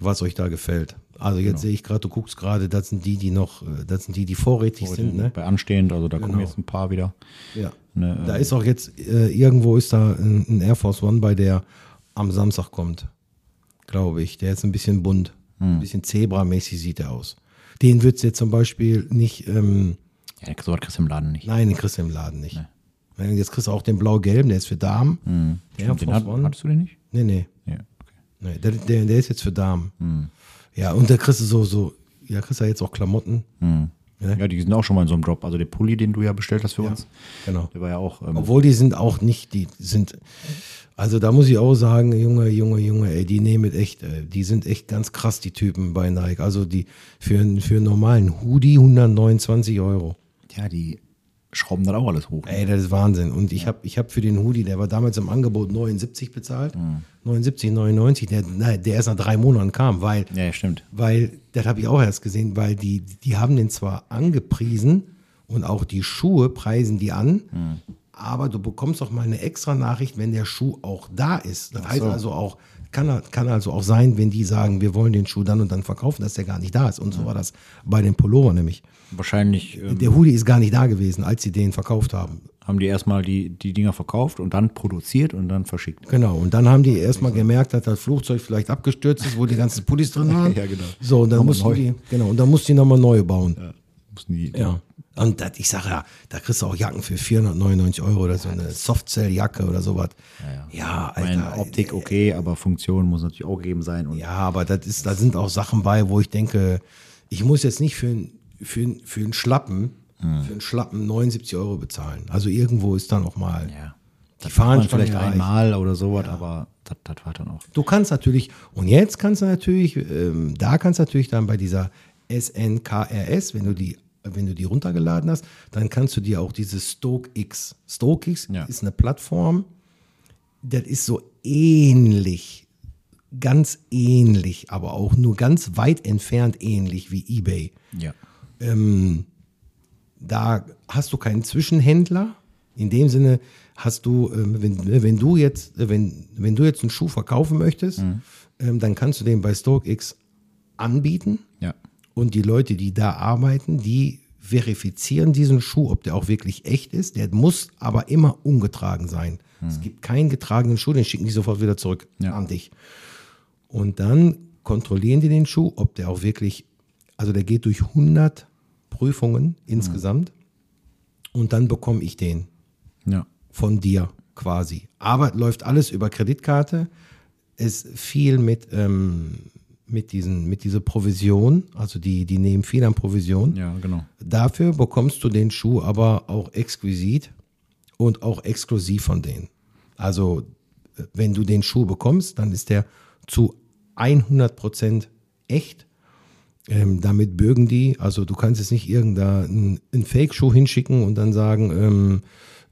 B: was euch da gefällt. Also jetzt sehe ich gerade, du guckst gerade, das sind die, die noch, äh, das sind die, die vorrätig sind, ne?
C: Bei anstehend, also da kommen
B: Genau.
C: jetzt ein paar wieder.
B: Ja.
C: Ne,
B: da ist auch jetzt, äh, irgendwo ist da ein, ein Air Force One bei, der am Samstag kommt. Glaube ich. Der ist ein bisschen bunt. Ein bisschen Zebra-mäßig sieht er aus. Den würdest du jetzt zum Beispiel nicht, ähm,
C: Ja, sowas kriegst du im Laden nicht.
B: nein, den kriegst du im Laden nicht. Wenn Jetzt kriegst du auch den blau-gelben, der ist für Damen. Der Air
C: Stimmt, den hat, hattest du den nicht?
B: Nee, nee.
C: Ja, okay.
B: nee der, der, der ist jetzt für Damen. Ja, und da kriegst du so, so, ja, kriegst du jetzt auch Klamotten. Ja.
C: Ja, die sind auch schon mal in so einem Drop. Also der Pulli, den du ja bestellt hast für uns,
B: Genau.
C: der war ja auch. Ähm,
B: Obwohl die sind auch nicht, die sind, also da muss ich auch sagen, Junge, Junge, Junge, ey, die nehmen echt, äh, die sind echt ganz krass, die Typen bei Nike. Also die für, einen- für einen normalen Hoodie 129 Euro.
C: ja, die schrauben dann auch alles hoch.
B: Ey, das ist Wahnsinn. Und ich habe ich hab für den Hoodie, der war damals im Angebot 79 bezahlt. 79, 99, der, nein, der erst nach drei Monaten kam, weil
C: Ja, ja, stimmt.
B: weil, das habe ich auch erst gesehen, weil die, die haben den zwar angepriesen und auch die Schuhe preisen die an, aber du bekommst auch mal eine extra Nachricht, wenn der Schuh auch da ist. Das heißt also auch, kann, kann also auch sein, wenn die sagen, wir wollen den Schuh dann und dann verkaufen, dass der gar nicht da ist. Und so war das bei den Pullover nämlich.
C: Wahrscheinlich ähm,
B: Der Hoodie ist gar nicht da gewesen, als sie den verkauft haben.
C: haben die erstmal die, die Dinger verkauft und dann produziert und dann verschickt.
B: Genau, und dann haben die erstmal gemerkt, dass das Flugzeug vielleicht abgestürzt ist, wo die ganzen Pullis drin waren.
C: Ja, genau.
B: So, und dann mussten
C: neu.
B: die, genau, und dann mussten die nochmal neu bauen.
C: Mussten die,
B: Ja. Und das, ich sage ja, da kriegst du auch Jacken für 499 Euro oder so eine Softcell-Jacke oder sowas. Ja,
C: Ich meine,
B: Alter.
C: Optik okay, aber Funktion muss natürlich auch gegeben sein. Und
B: Ja, aber das ist, da sind auch Sachen bei, wo ich denke, ich muss jetzt nicht für, für, für einen Schlappen,
C: Hm.
B: für einen Schlappen 79 Euro bezahlen. Also irgendwo ist dann auch mal
C: ja.
B: die Fahnenstange
C: vielleicht
B: erreicht.
C: einmal oder sowas, aber das, das war dann auch.
B: Du kannst natürlich, und jetzt kannst du natürlich, ähm, da kannst du natürlich dann bei dieser SNKRS, wenn du die, wenn du die runtergeladen hast, dann kannst du dir auch diese StokeX. StokeX
C: Ja.
B: ist eine Plattform, das ist so ähnlich, ganz ähnlich, aber auch nur ganz weit entfernt ähnlich wie eBay.
C: Ja.
B: Da hast du keinen Zwischenhändler. In dem Sinne hast du, ähm, wenn, wenn du jetzt, äh, wenn, wenn du jetzt einen Schuh verkaufen möchtest, ähm, dann kannst du den bei StokeX anbieten.
C: Ja.
B: Und die Leute, die da arbeiten, die verifizieren diesen Schuh, ob der auch wirklich echt ist. Der muss aber immer ungetragen sein. Es gibt keinen getragenen Schuh, den schicken die sofort wieder zurück
C: Ja.
B: an dich. Und dann kontrollieren die den Schuh, ob der auch wirklich Also der geht durch 100 Prüfungen insgesamt und dann bekomme ich den
C: Ja.
B: von dir quasi. Aber läuft alles über Kreditkarte. Ist viel mit, ähm, mit, diesen, mit dieser Provision, also die, die nehmen viel an Provision.
C: Ja, genau.
B: Dafür bekommst du den Schuh aber auch exquisit und auch exklusiv von denen. Also, äh, wenn du den Schuh bekommst, dann ist der zu 100% echt. Ähm, damit bürgen die, also du kannst jetzt nicht irgendeinen einen Fake-Schuh hinschicken und dann sagen, ähm,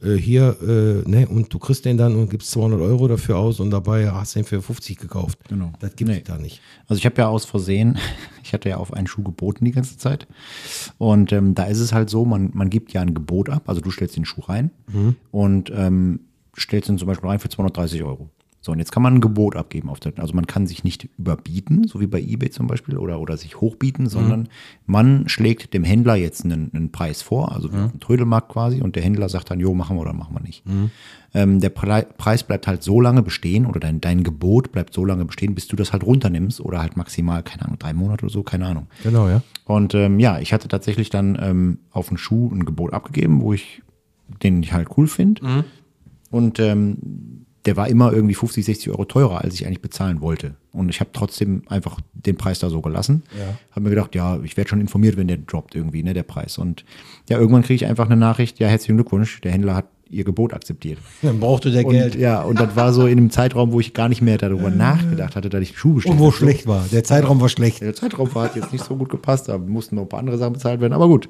B: äh, hier, äh, ne, und du kriegst den dann und gibst 200 Euro dafür aus und dabei hast du den für 50 gekauft.
C: Genau.
B: Das gibt es
C: Nee.
B: da nicht.
C: Also ich habe ja aus Versehen, ich hatte ja auf einen Schuh geboten die ganze Zeit. Und ähm, da ist es halt so, man, man gibt ja ein Gebot ab, also du stellst den Schuh rein und ähm, stellst ihn zum Beispiel rein für 230 Euro. So, und jetzt kann man ein Gebot abgeben. Auf der, also man kann sich nicht überbieten, so wie bei eBay zum Beispiel, oder, oder sich hochbieten, sondern man schlägt dem Händler jetzt einen, einen Preis vor, also einen Trödelmarkt quasi, und der Händler sagt dann, jo, machen wir oder machen wir nicht. Ähm, der Pre Preis bleibt halt so lange bestehen oder dein, dein Gebot bleibt so lange bestehen, bis du das halt runternimmst oder halt maximal, keine Ahnung, drei Monate oder so, keine Ahnung.
B: Genau, ja.
C: Und ähm, ja, ich hatte tatsächlich dann ähm, auf einen Schuh ein Gebot abgegeben, wo ich den ich halt cool finde. Und ähm, der war immer irgendwie 50, 60 Euro teurer, als ich eigentlich bezahlen wollte. Und ich habe trotzdem einfach den Preis da so gelassen.
B: Ja.
C: Habe mir gedacht, ja, ich werde schon informiert, wenn der droppt irgendwie, ne, der Preis. Und ja, irgendwann kriege ich einfach eine Nachricht, ja, herzlichen Glückwunsch, der Händler hat ihr Gebot akzeptiert.
B: Dann brauchte der
C: Und,
B: Geld.
C: ja, und das war so in einem Zeitraum, wo ich gar nicht mehr darüber nachgedacht hatte, dass ich einen Schuh bestellt
B: Und wo
C: habe.
B: schlecht war. Der Zeitraum war schlecht.
C: Der Zeitraum war, hat jetzt nicht so gut gepasst, da mussten noch ein paar andere Sachen bezahlt werden, aber gut.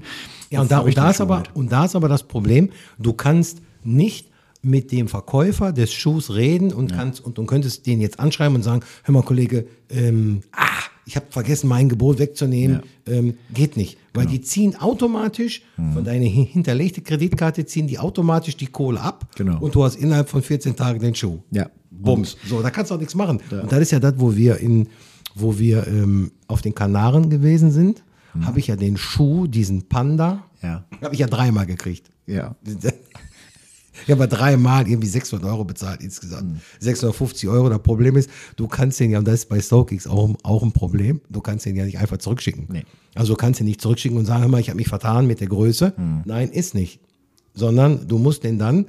B: Ja, und da, und, da ist aber, und da ist aber das Problem, du kannst nicht mit dem Verkäufer des Schuhs reden und kannst und, und könntest den jetzt anschreiben und sagen, hör mal Kollege, ähm, ah, ich habe vergessen, mein Gebot wegzunehmen, ähm, geht nicht. Weil
C: Genau.
B: die ziehen automatisch
C: Mhm.
B: von deiner hin- hinterlegte Kreditkarte, ziehen die automatisch die Kohle ab
C: Genau.
B: und du hast innerhalb von 14 Tagen den Schuh.
C: Ja.
B: Bums. So, da kannst du auch nichts machen. Und das ist ja das, wo wir in, wo wir ähm, auf den Kanaren gewesen sind, habe ich ja den Schuh, diesen Panda,
C: Ja.
B: habe ich ja dreimal gekriegt.
C: Ja.
B: Ich habe ja dreimal irgendwie 600 Euro bezahlt insgesamt. 650 Euro. Das Problem ist, du kannst den ja, und das ist bei StockX auch, auch ein Problem, du kannst den ja nicht einfach zurückschicken.
C: Nee.
B: Also du kannst den nicht zurückschicken und sagen, hör mal, ich habe mich vertan mit der Größe. Nein, ist nicht. Sondern du musst den dann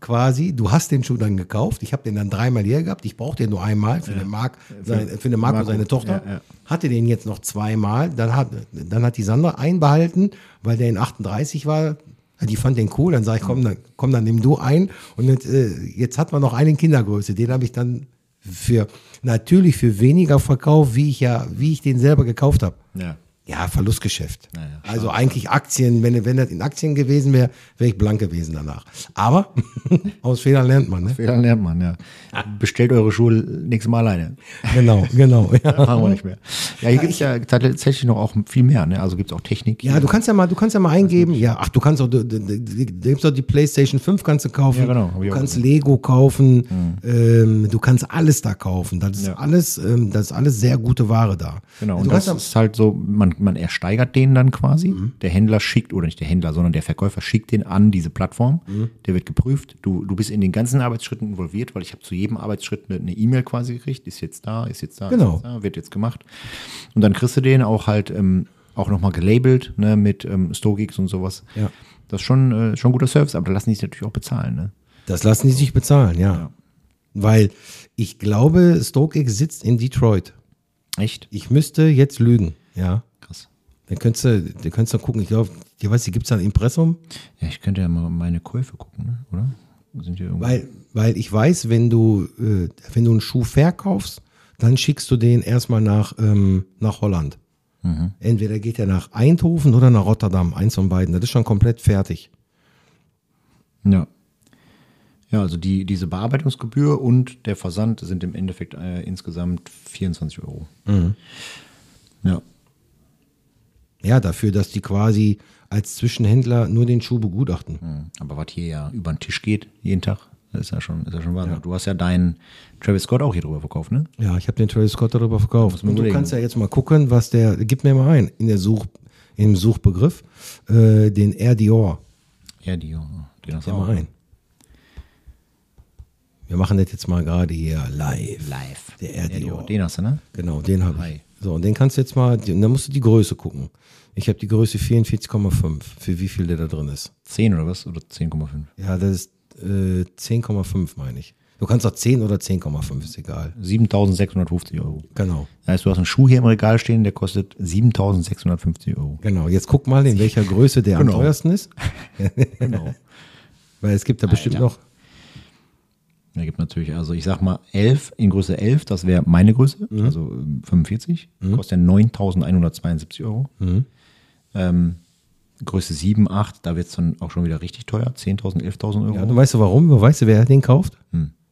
B: quasi, du hast den Schuh dann gekauft, ich habe den dann dreimal hier gehabt, ich brauche den nur einmal für den Marc, sein, für den Marco,
C: Marco,
B: seine Tochter,
C: ja, ja.
B: hatte den jetzt noch zweimal, dann hat, dann hat die Sandra einbehalten, weil der in 38 war, die fand den cool, dann sage ich, komm, dann, komm, dann nimm du ein und jetzt, äh, jetzt hat man noch einen in Kindergröße, den habe ich dann für, natürlich für weniger verkauft, wie ich ja, wie ich den selber gekauft habe.
C: Ja.
B: Ja, Verlustgeschäft.
C: Ja, ja,
B: also eigentlich Aktien, wenn, wenn das in Aktien gewesen wäre, wäre ich blank gewesen danach. Aber aus Fehlern lernt man, ne?
C: Fehlern lernt man, ja. Bestellt eure Schuhe nächstes Mal alleine.
B: Genau, genau. Ja.
C: Machen wir nicht mehr. Ja, hier gibt es ja tatsächlich noch auch viel mehr, ne? Also gibt es auch Technik.
B: Ja, du kannst ja mal, du kannst ja mal eingeben. Ja, ach, du kannst auch, du, du, du, du gibst auch die PlayStation 5 kannst du kaufen.
C: Ja, genau,
B: Du kannst. Lego kaufen. Ähm, du kannst alles da kaufen. Das ist
C: Ja.
B: alles, ähm, das ist alles sehr gute Ware da.
C: Genau,
B: Du
C: und
B: kannst
C: das ist halt so, man, man ersteigert den dann quasi. Der Händler schickt, oder nicht der Händler, sondern der Verkäufer schickt den an diese Plattform. Der wird geprüft. Du, du bist in den ganzen Arbeitsschritten involviert, weil ich habe zu jedem Arbeitsschritt eine E-Mail quasi gekriegt. Ist jetzt da, ist jetzt da,
B: Genau.
C: ist jetzt da, wird jetzt gemacht. Und dann kriegst du den auch halt ähm, auch nochmal gelabelt, ne, mit ähm, StoreGeeks und sowas.
B: Ja.
C: Das ist schon, äh, schon ein guter Service, aber da lassen die sich natürlich auch bezahlen, ne?
B: Das lassen die sich bezahlen, ja.
C: Ja.
B: Weil ich glaube, StokeX sitzt in Detroit.
C: Echt?
B: Ich müsste jetzt lügen, ja. Dann könntest du, dann könntest du gucken. Ich glaube, die weiß, die gibt es da ein Impressum.
C: Ja, ich könnte ja mal meine Käufe gucken, ne? oder?
B: Weil, weil ich weiß, wenn du, äh, wenn du einen Schuh verkaufst, dann schickst du den erstmal nach, ähm, nach Holland. Entweder geht er nach Eindhoven oder nach Rotterdam, eins von beiden. Das ist schon komplett fertig.
C: Ja. Ja, also die, diese Bearbeitungsgebühr und der Versand sind im Endeffekt äh, insgesamt 24 Euro. Ja.
B: Ja, dafür, dass die quasi als Zwischenhändler nur den Schuh begutachten.
C: Mhm. Aber was hier ja über den Tisch geht, jeden Tag, das ist ja schon, ist ja schon Wahnsinn. Du hast ja deinen Travis Scott auch hier drüber verkauft, ne?
B: Ja, ich habe den Travis Scott darüber verkauft. Und du kannst ja jetzt mal gucken, was der, gib mir mal ein, in der Such, im Suchbegriff, äh, den Air Dior.
C: Ja, die, die hast du
B: Gib
C: auch.
B: mal ein. Wir machen das jetzt mal gerade hier live.
C: Live.
B: Der Air
C: Ja,
B: Dior.
C: Den hast du, ne?
B: Genau, den habe ich. So, und den kannst du jetzt mal, und dann musst du die Größe gucken. Ich habe die Größe 44,5, für wie viel der da drin ist.
C: 10 oder was? Oder 10,5?
B: Ja, das ist äh, 10,5, meine ich. Du kannst auch 10 oder 10,5, ist egal.
C: 7.650 Euro.
B: Genau.
C: Das heißt, du hast einen Schuh hier im Regal stehen, der kostet 7.650 Euro.
B: Genau, jetzt guck mal, in welcher Größe der am
C: Genau.
B: teuersten ist.
C: Genau.
B: Weil es gibt da bestimmt
C: Alter.
B: noch.
C: Da gibt natürlich, also ich sag mal 11 in Größe 11, das wäre meine Größe, also ähm, 45, kostet ja 9.172 Euro. Ähm, Größe 7, 8, da wird es dann auch schon wieder richtig teuer, 10.000, 11.000 Euro.
B: Ja, du weißt du warum? Du weißt du, wer den kauft?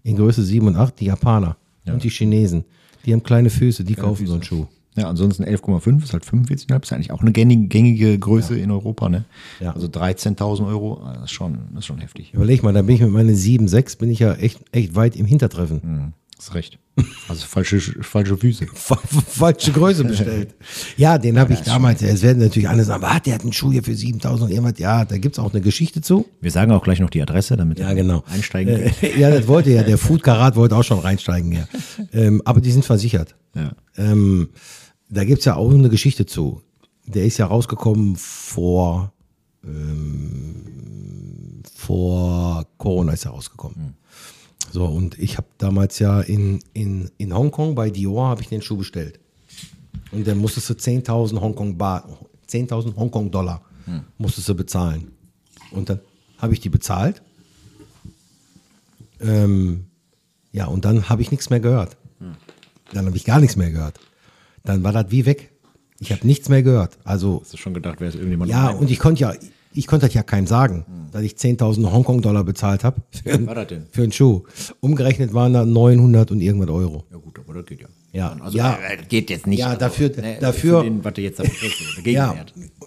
B: In Größe 7 und 8, die Japaner und die Chinesen. Die haben kleine Füße, die kaufen so einen Schuh.
C: Ja, ansonsten 11,5 ist halt 45,5, ist eigentlich auch eine gängige, Größe in Europa, ne?
B: Ja.
C: Also 13.000 Euro, ah, das ist schon, das ist schon heftig.
B: Überleg mal, da bin ich mit meinen 7, 6, bin ich ja echt, echt weit im Hintertreffen.
C: Mhm. Hast recht. Also falsche, falsche Füße.
B: Fa- Falsche Größe bestellt. Ja, den habe ich damals. Es werden natürlich alle sagen, ah, der hat einen Schuh hier für 7000 und irgendwas. Ja, da gibt es auch eine Geschichte zu.
C: Wir sagen auch gleich noch die Adresse, damit
B: Ja, genau.
C: einsteigen.
B: Äh, ja, das wollte ja. Der Food Karat wollte auch schon reinsteigen, ja. Ähm, aber die sind versichert.
C: Ja.
B: Ähm, da gibt es ja auch eine Geschichte zu. Der ist ja rausgekommen vor, ähm, vor Corona ist er rausgekommen. So, und ich habe damals ja in, in, in Hongkong bei Dior habe ich den Schuh bestellt. Und dann musstest du 10.000 Hongkong Bar, 10.000 Hongkong Dollar musstest du bezahlen. Und dann habe ich die bezahlt. Ähm, ja, und dann habe ich nichts mehr gehört. Dann habe ich gar nichts mehr gehört. Dann war das wie weg. Ich habe nichts mehr gehört. Also
C: Hast du schon gedacht, wäre es irgendjemand
B: ja, und ich konnte ja, ich konnte das ja keinem sagen, dass ich 10.000 Hongkong-Dollar bezahlt habe für,
C: war das denn?
B: für einen Schuh. Umgerechnet waren da 900 und irgendwas Euro.
C: Ja gut, aber das geht ja.
B: Ja,
C: Also
B: ja.
C: äh, geht jetzt nicht.
B: Ja,
C: also,
B: dafür-
C: ne,
B: dafür-
C: Für den, was du jetzt der
B: Ja.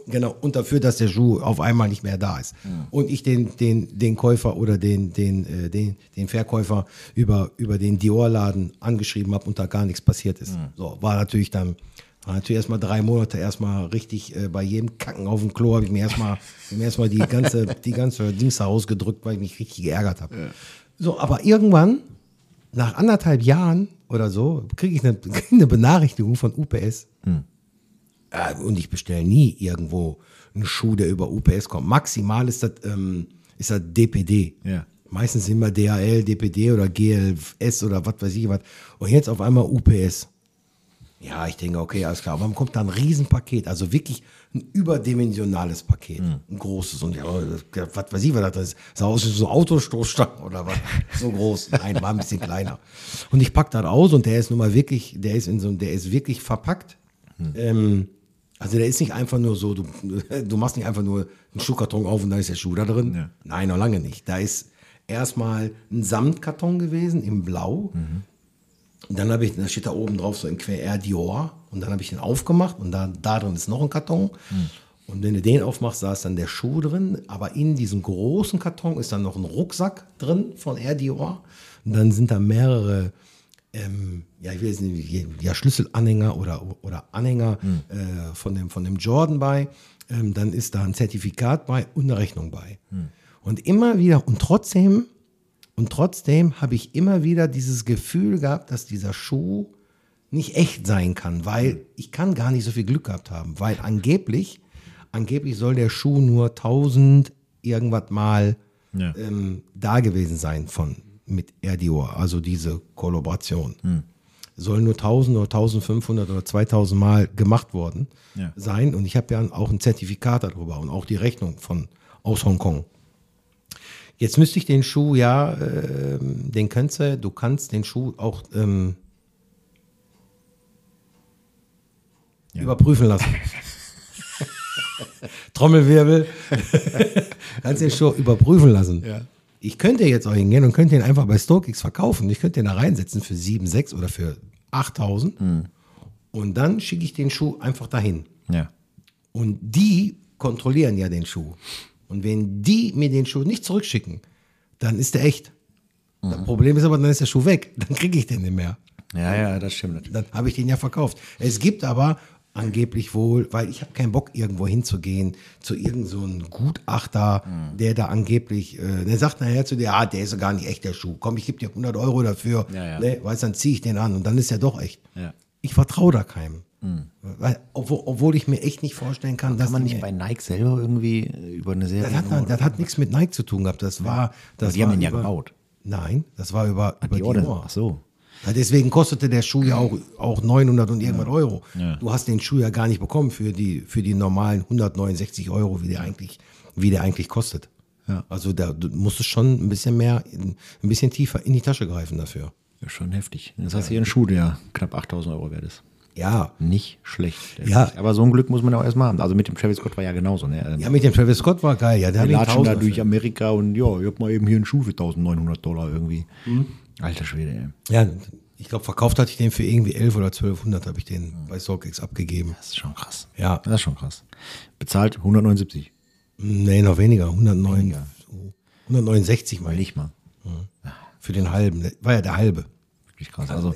B: Genau. Und dafür, dass der Schuh auf einmal nicht mehr da ist. Und ich den, den, den Käufer oder den, den, äh, den, den Verkäufer über, über den Dior-Laden angeschrieben habe und da gar nichts passiert ist. So, war natürlich dann, war natürlich erstmal drei Monate erstmal richtig äh, bei jedem Kacken auf dem Klo habe ich mir erstmal erstmal die ganze, die ganze Dings da rausgedrückt, weil ich mich richtig geärgert habe. So, aber irgendwann, nach anderthalb Jahren oder so, kriege ich eine, krieg eine Benachrichtigung von UPS. Äh, und ich bestelle nie irgendwo einen Schuh, der über UPS kommt. Maximal ist das, ähm, ist das DPD.
C: Ja.
B: Meistens immer DHL, DPD oder GLS oder was weiß ich was. Und jetzt auf einmal UPS. Ja, ich denke, okay, alles klar. Aber dann kommt da ein Riesenpaket, also wirklich ein überdimensionales Paket. Ein großes. Und ja, was weiß ich, was das ist. Sah aus wie so Autostoßstangen oder was. So groß. Nein, war ein bisschen kleiner. Und ich pack das aus und der ist nun mal wirklich, der ist in so, der ist wirklich verpackt. Ähm, also der ist nicht einfach nur so, du, du machst nicht einfach nur einen Schuhkarton auf und da ist der Schuh da drin.
C: Ja.
B: Nein, noch lange nicht. Da ist erstmal ein Samtkarton gewesen im Blau. Und dann habe ich, da steht da oben drauf so in Quer Air Dior. Und dann habe ich den aufgemacht und da, da drin ist noch ein Karton. Und wenn du den aufmachst, da ist dann der Schuh drin. Aber in diesem großen Karton ist dann noch ein Rucksack drin von Air Dior. Und dann sind da mehrere, ähm, ja, ich will jetzt nicht, ja, Schlüsselanhänger oder, oder Anhänger äh, von, dem, von dem Jordan bei. Ähm, dann ist da ein Zertifikat bei und eine Rechnung bei. Und immer wieder, und trotzdem und trotzdem habe ich immer wieder dieses Gefühl gehabt, dass dieser Schuh nicht echt sein kann, weil ich kann gar nicht so viel Glück gehabt haben, weil angeblich, angeblich soll der Schuh nur 1000 irgendwas mal
C: Ja.
B: ähm, da gewesen sein von mit Air Dior, also diese Kollaboration. Soll nur 1000 oder 1500 oder 2000 Mal gemacht worden
C: Ja.
B: sein und ich habe ja auch ein Zertifikat darüber und auch die Rechnung von aus Hongkong. Jetzt müsste ich den Schuh, ja, ähm, den kannst du, du kannst den Schuh auch ähm, überprüfen lassen. Trommelwirbel. kannst den Schuh überprüfen lassen.
C: Ja.
B: Ich könnte jetzt auch hingehen und könnte ihn einfach bei StockX verkaufen. Ich könnte den da reinsetzen für 7, 6 oder für 8000. Und dann schicke ich den Schuh einfach dahin.
C: Ja.
B: Und die kontrollieren ja den Schuh. Und wenn die mir den Schuh nicht zurückschicken, dann ist der echt. Das Problem ist aber, dann ist der Schuh weg. Dann kriege ich den nicht mehr.
C: Ja, ja, das stimmt natürlich.
B: Dann habe ich den ja verkauft. Es gibt aber angeblich wohl, weil ich habe keinen Bock, irgendwo hinzugehen, zu irgendeinem so einem Gutachter, der da angeblich, äh, der sagt nachher zu dir, ah, der ist ja gar nicht echt, der Schuh. Komm, ich gebe dir 100 Euro dafür.
C: Ja, ja.
B: Ne, weißt, dann ziehe ich den an und dann ist er doch echt.
C: Ja.
B: Ich vertraue da keinem. Weil, obwohl, obwohl ich mir echt nicht vorstellen kann, dass
C: Kann man
B: die
C: nicht bei Nike selber irgendwie äh, über eine Serie.
B: das hat, das hat nichts mit Nike zu tun gehabt. Das war, das
C: die haben
B: war
C: den ja
B: über,
C: gebaut.
B: Nein, das war über, über
C: die Orden.
B: Dior.
C: Ach so.
B: Ja, deswegen kostete der Schuh ja auch, auch 900 und irgendwas Euro. Du hast den Schuh ja gar nicht bekommen für die, für die normalen 169 Euro, wie der eigentlich, wie der eigentlich kostet.
C: Ja.
B: Also da du musstest schon ein bisschen mehr, in, ein bisschen tiefer in die Tasche greifen dafür.
C: Ja, schon heftig. Das heißt hier ein Schuh, der knapp 8000 Euro wert ist.
B: Ja,
C: Nicht schlecht.
B: Ja.
C: Aber so ein Glück muss man auch erstmal haben. Also mit dem Travis Scott war ja genauso. Ne?
B: Ja, mit dem Travis Scott war geil. Ja, der
C: Wir latschen da
B: 1000er
C: durch Amerika und ja, ich hab mal eben hier einen Schuh für 1900 Dollar irgendwie.
B: Mhm.
C: Alter Schwede, ey.
B: Ja, ich glaube, verkauft hatte ich den für irgendwie 11 oder 1200, habe ich den bei StockX abgegeben.
C: Das ist schon krass.
B: Ja.
C: Das ist schon krass. Bezahlt 179.
B: Nee, noch weniger, 109,
C: Weniger.
B: 169 mal
C: Nicht mal.
B: für den halben. War ja der halbe.
C: Wirklich krass. Also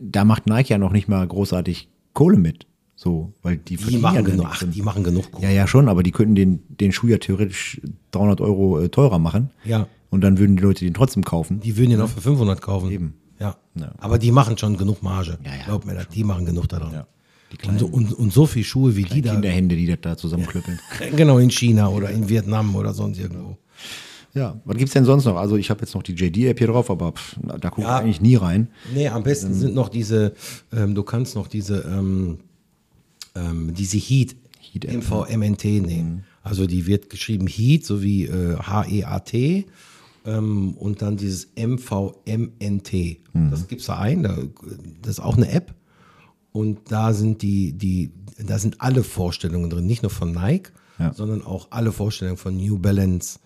C: da macht Nike ja noch nicht mal großartig Kohle mit. So, weil die
B: Die
C: ja
B: machen,
C: da
B: genug, ach, die machen genug Kohle.
C: Ja, ja, schon, aber die könnten den, den Schuh ja theoretisch 300 Euro äh, teurer machen.
B: Ja.
C: Und dann würden die Leute den trotzdem kaufen.
B: Die würden den auch für 500 kaufen.
C: Eben.
B: Ja.
C: Ja.
B: Aber die machen schon genug Marge.
C: Ja, ja,
B: Glaub mir das, die machen genug daran.
C: Ja. Die
B: Und, so, und, und so viel Schuhe wie die da.
C: Kinderhände, die das da zusammenklöppeln.
B: Genau, in China oder in Vietnam oder sonst irgendwo.
C: Ja, was gibt's denn sonst noch? Also ich habe jetzt noch die JD-App hier drauf, aber pff, da gucke
B: Ja.
C: ich eigentlich nie rein.
B: Nee, am besten sind noch diese, ähm, du kannst noch diese, ähm, ähm, diese Heat,
C: Heat-App,
B: MVMNT nehmen. Also die wird geschrieben Heat, sowie äh, H-E-A-T ähm, und dann dieses MVMNT. Das gibst du ein, da, das ist auch eine App. Und da sind die, die, da sind alle Vorstellungen drin, nicht nur von Nike,
C: Ja.
B: sondern auch alle Vorstellungen von New Balance,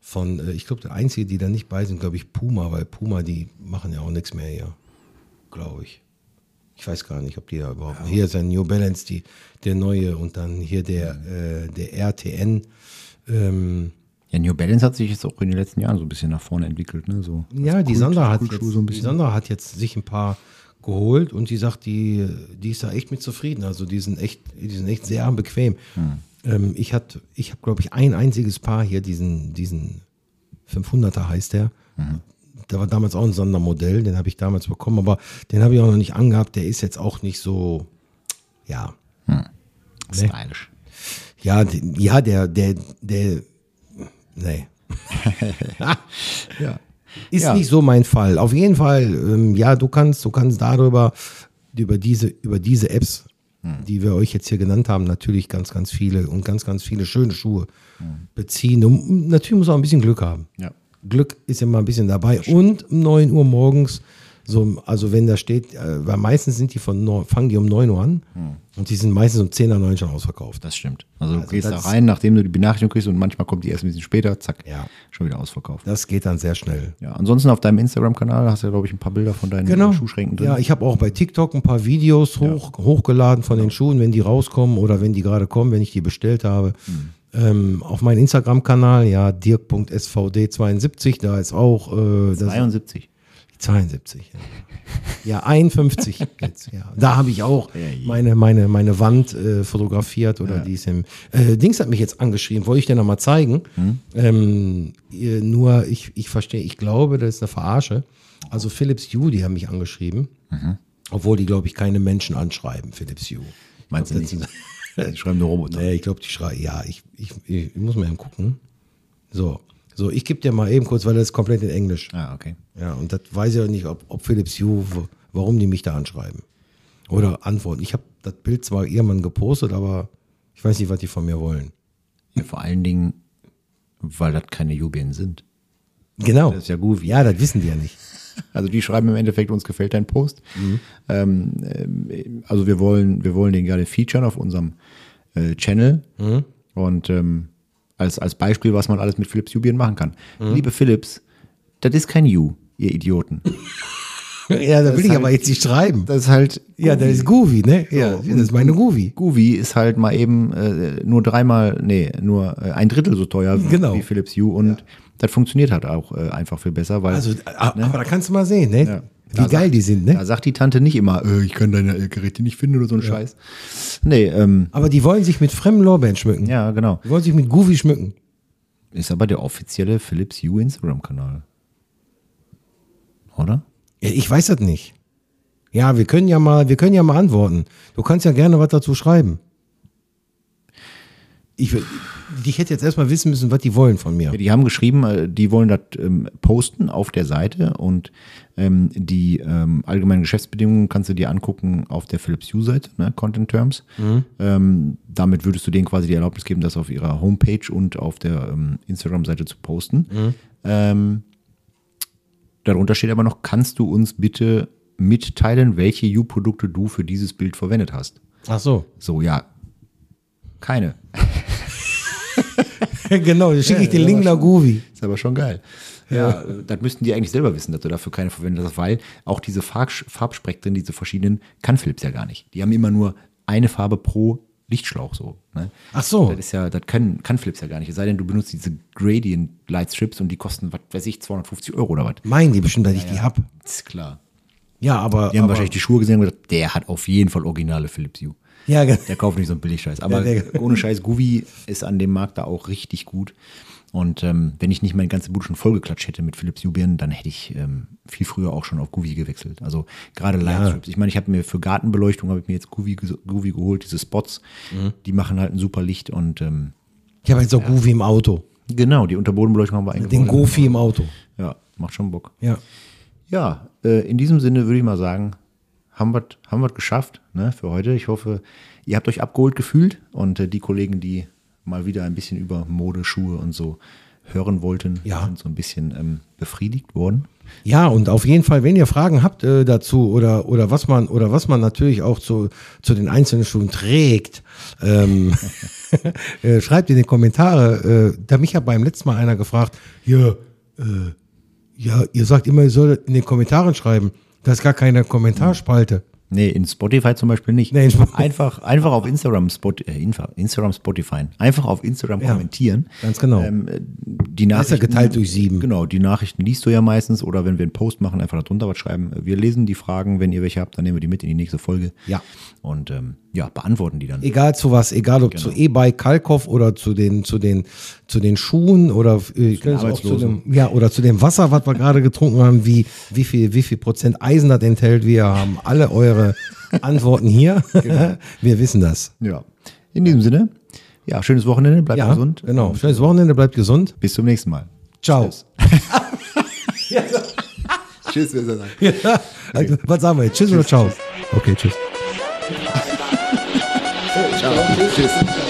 B: von, äh, ich glaube, der einzige, die da nicht bei sind, glaube ich, Puma, weil Puma, die machen ja auch nichts mehr hier, glaube ich. Ich weiß gar nicht, ob die da überhaupt. Hier ist ein New Balance, die, der neue, und dann hier der, äh, der RTN. Ähm,
C: Ja, New Balance hat sich jetzt auch in den letzten Jahren so ein bisschen nach vorne entwickelt. Ne? So
B: ja, die
C: Kult-
B: Sandra, hat jetzt,
C: so ein
B: die. Sandra hat jetzt sich ein paar geholt und die sagt, die, die ist da echt mit zufrieden. Also die sind echt, die sind echt sehr bequem.
C: Hm.
B: Ähm, ich hatte, ich habe, glaube ich, ein einziges Paar hier, diesen, diesen 500er heißt der.
C: Mhm.
B: Der war damals auch ein Sondermodell, den habe ich damals bekommen, aber den habe ich auch noch nicht angehabt. Der ist jetzt auch nicht so, ja,
C: Stylisch.
B: ja, ja, der, der, der, nee.
C: Ja.
B: Ist
C: Ja.
B: nicht so mein Fall. Auf jeden Fall, ähm, ja, du kannst, du kannst darüber, über diese, über diese Apps,
C: Hm.
B: die wir euch jetzt hier genannt haben, natürlich ganz, ganz viele und ganz, ganz viele schöne Schuhe
C: Hm.
B: beziehen. Und natürlich muss man auch ein bisschen Glück haben.
C: Ja.
B: Glück ist immer ein bisschen dabei. Und um 9 Uhr morgens, so, also wenn da steht, äh, weil meistens sind die von fangen die um 9 Uhr an und die sind meistens um 10 nach 9 schon ausverkauft.
C: Das stimmt. Also du
B: Also
C: gehst da rein, nachdem du die Benachrichtigung kriegst und manchmal kommt die erst ein bisschen später, zack,
B: Ja.
C: schon wieder ausverkauft.
B: Das geht dann sehr schnell.
C: Ja, ansonsten auf deinem Instagram-Kanal hast du ja, glaube ich, ein paar Bilder von deinen
B: Genau.
C: Schuhschränken drin.
B: Ja, ich habe auch bei TikTok ein paar Videos hoch, hochgeladen von den Schuhen, wenn die rauskommen oder wenn die gerade kommen, wenn ich die bestellt habe. Ähm, auf meinen Instagram-Kanal, ja, dirk.svd72, da ist auch äh, das
C: 72.
B: 72. Ja, ja 51 jetzt, ja. Da habe ich auch
C: Ja,
B: meine, meine, meine Wand äh, fotografiert oder die ist im. Äh, Dings hat mich jetzt angeschrieben, wollte ich dir nochmal zeigen. Ähm, ihr- nur, ich, ich verstehe, ich glaube, das ist eine Verarsche. Also Philips Hue, die haben mich angeschrieben. Obwohl die, glaube ich, keine Menschen anschreiben, Philips Hue.
C: Meinst du
B: Ich glaub,
C: nicht?
B: das sind-
C: Die schreiben nur Roboter.
B: Nee, ich glaube, die schreien. Ja, ich, ich, ich muss mal eben gucken. So, so ich gebe dir mal eben kurz, weil das ist komplett in Englisch.
C: Ah, okay.
B: Ja, und das weiß ich auch nicht, ob, ob Philips Hue, warum die mich da anschreiben. Oder antworten. Ich habe das Bild zwar irgendwann gepostet, aber ich weiß nicht, was die von mir wollen.
C: Ja, vor allen Dingen, weil das keine Jubiläen sind.
B: Genau.
C: Das ist ja gut.
B: Ja, das wissen die ja nicht.
C: Also die schreiben im Endeffekt, uns gefällt dein Post. Ähm, ähm, also wir wollen, wir wollen den gerne featuren auf unserem äh, Channel. Und ähm, als, als Beispiel, was man alles mit Philips Jubiläen machen kann. Liebe Philips, das ist kein You, ihr Idioten.
B: ja, da will ich
C: halt-
B: aber jetzt nicht schreiben.
C: Das ist halt.
B: Ja, das ist Guvi, ne? Ja, das ist meine Guvi.
C: Guvi ist halt mal eben äh, nur dreimal, nee, nur äh, ein Drittel so teuer
B: Genau.
C: wie Philips Hue und das funktioniert halt auch äh, einfach viel besser, weil
B: Also, a- aber da kannst du mal sehen, ne?
C: Ja.
B: Wie
C: Da
B: geil
C: sagt-
B: die sind,
C: da
B: ne?
C: sagt die Tante nicht immer, äh, ich kann deine Geräte nicht finden oder so ein Scheiß. Nee, ähm,
B: Aber die wollen sich mit fremden Lorbeeren schmücken.
C: ja, genau.
B: Die wollen sich mit Guvi schmücken.
C: Ist aber der offizielle Philips Hue Instagram-Kanal. Oder?
B: Ja, ich weiß das nicht. Ja, wir können ja mal, wir können ja mal antworten. Du kannst ja gerne was dazu schreiben. Ich, ich hätte jetzt erstmal wissen müssen, was die wollen von mir.
C: Die haben geschrieben, äh, die wollen das ähm, posten auf der Seite und ähm, die ähm, allgemeinen Geschäftsbedingungen kannst du dir angucken auf der Philips Hue-Seite, ne, Content Terms. Ähm, damit würdest du denen quasi die Erlaubnis geben, das auf ihrer Homepage und auf der ähm, Instagram-Seite zu posten. Ähm, darunter steht aber noch, kannst du uns bitte mitteilen, welche Hue-Produkte du für dieses Bild verwendet hast?
B: Ach so.
C: So, ja, keine.
B: genau, schicke ich den Link nach Guvi.
C: Ist aber schon geil. Ja, äh, das müssten die eigentlich selber wissen, dass du dafür keine verwendet hast, weil auch diese Farb Farbspektren, diese verschiedenen, kann Philips ja gar nicht. Die haben immer nur eine Farbe pro Lichtschlauch so. Ne?
B: Ach so.
C: Das ist ja, das kann, kann Philips ja gar nicht. Es sei denn, du benutzt diese Gradient Light Strips und die kosten, was weiß ich, 250 Euro oder was.
B: Meinen die bestimmt, dass ich die hab.
C: Ist klar.
B: Ja, aber.
C: Die haben
B: aber,
C: wahrscheinlich die Schuhe gesehen und gesagt, der hat auf jeden Fall originale Philips Hue.
B: Ja, ge-
C: Der kauft nicht so einen Billigscheiß. Aber
B: Ja,
C: ohne Scheiß, Guvi ist an dem Markt da auch richtig gut. Und ähm, wenn ich nicht meine ganze Bude schon vollgeklatscht hätte mit Philips Hue-Birnen, dann hätte ich ähm, viel früher auch schon auf Guvi gewechselt. Also gerade Lightstrips. Ich meine, ich habe mir für Gartenbeleuchtung habe ich mir jetzt Guvi, geholt, diese Spots.
B: Mhm.
C: Die machen halt ein super Licht und ähm,
B: ich habe jetzt auch Guvi im Auto.
C: genau, die Unterbodenbeleuchtung haben wir eingebaut.
B: Den Gofi im Auto.
C: Ja, macht schon Bock.
B: Ja.
C: Ja, äh, in diesem Sinne würde ich mal sagen, haben wir haben wir geschafft ne, für heute. Ich hoffe, ihr habt euch abgeholt gefühlt und äh, die Kollegen, die mal wieder ein bisschen über Mode, Schuhe und so hören wollten,
B: Ja.
C: sind so ein bisschen ähm, befriedigt worden.
B: Ja, und auf jeden Fall, wenn ihr Fragen habt äh, dazu oder, oder was man oder was man natürlich auch zu, zu den einzelnen Schuhen trägt, ähm, äh, schreibt in die Kommentare. Äh, da mich ja beim letzten Mal einer gefragt, ja, äh, ja, ihr sagt immer, ihr sollt in den Kommentaren schreiben. Da ist gar keine Kommentarspalte.
C: Nee, in Spotify zum Beispiel nicht.
B: Nee,
C: einfach, einfach auf Instagram, Spot, äh, Instagram, Spotify. Einfach auf Instagram
B: Ja,
C: kommentieren.
B: ganz genau.
C: Ähm, äh, die
B: Das ist ja
C: Nachrichten,
B: geteilt durch sieben.
C: Genau, die Nachrichten liest du ja meistens oder wenn wir einen Post machen, einfach darunter was schreiben. Wir lesen die Fragen, wenn ihr welche habt, dann nehmen wir die mit in die nächste Folge.
B: Ja.
C: Und ähm, ja, beantworten die dann.
B: Egal zu was, egal ob zu E-Bike Kalkoff oder zu den, zu den, zu den Schuhen oder äh, es auch zu dem, ja, oder zu dem Wasser, was wir gerade getrunken haben, wie, wie viel, wie viel Prozent Eisen das enthält. Wir haben alle eure Antworten hier. Wir wissen das.
C: Ja. In diesem Sinne, ja, schönes Wochenende, bleibt
B: Ja,
C: gesund.
B: genau. Schönes Wochenende, bleibt gesund.
C: Bis zum nächsten Mal.
B: Ciao.
C: Tschüss. Tschüss, wer sagt.
B: Ja, also, was sagen wir jetzt? Tschüss oder ciao? Okay, tschüss.
C: Ciao. Tschüss.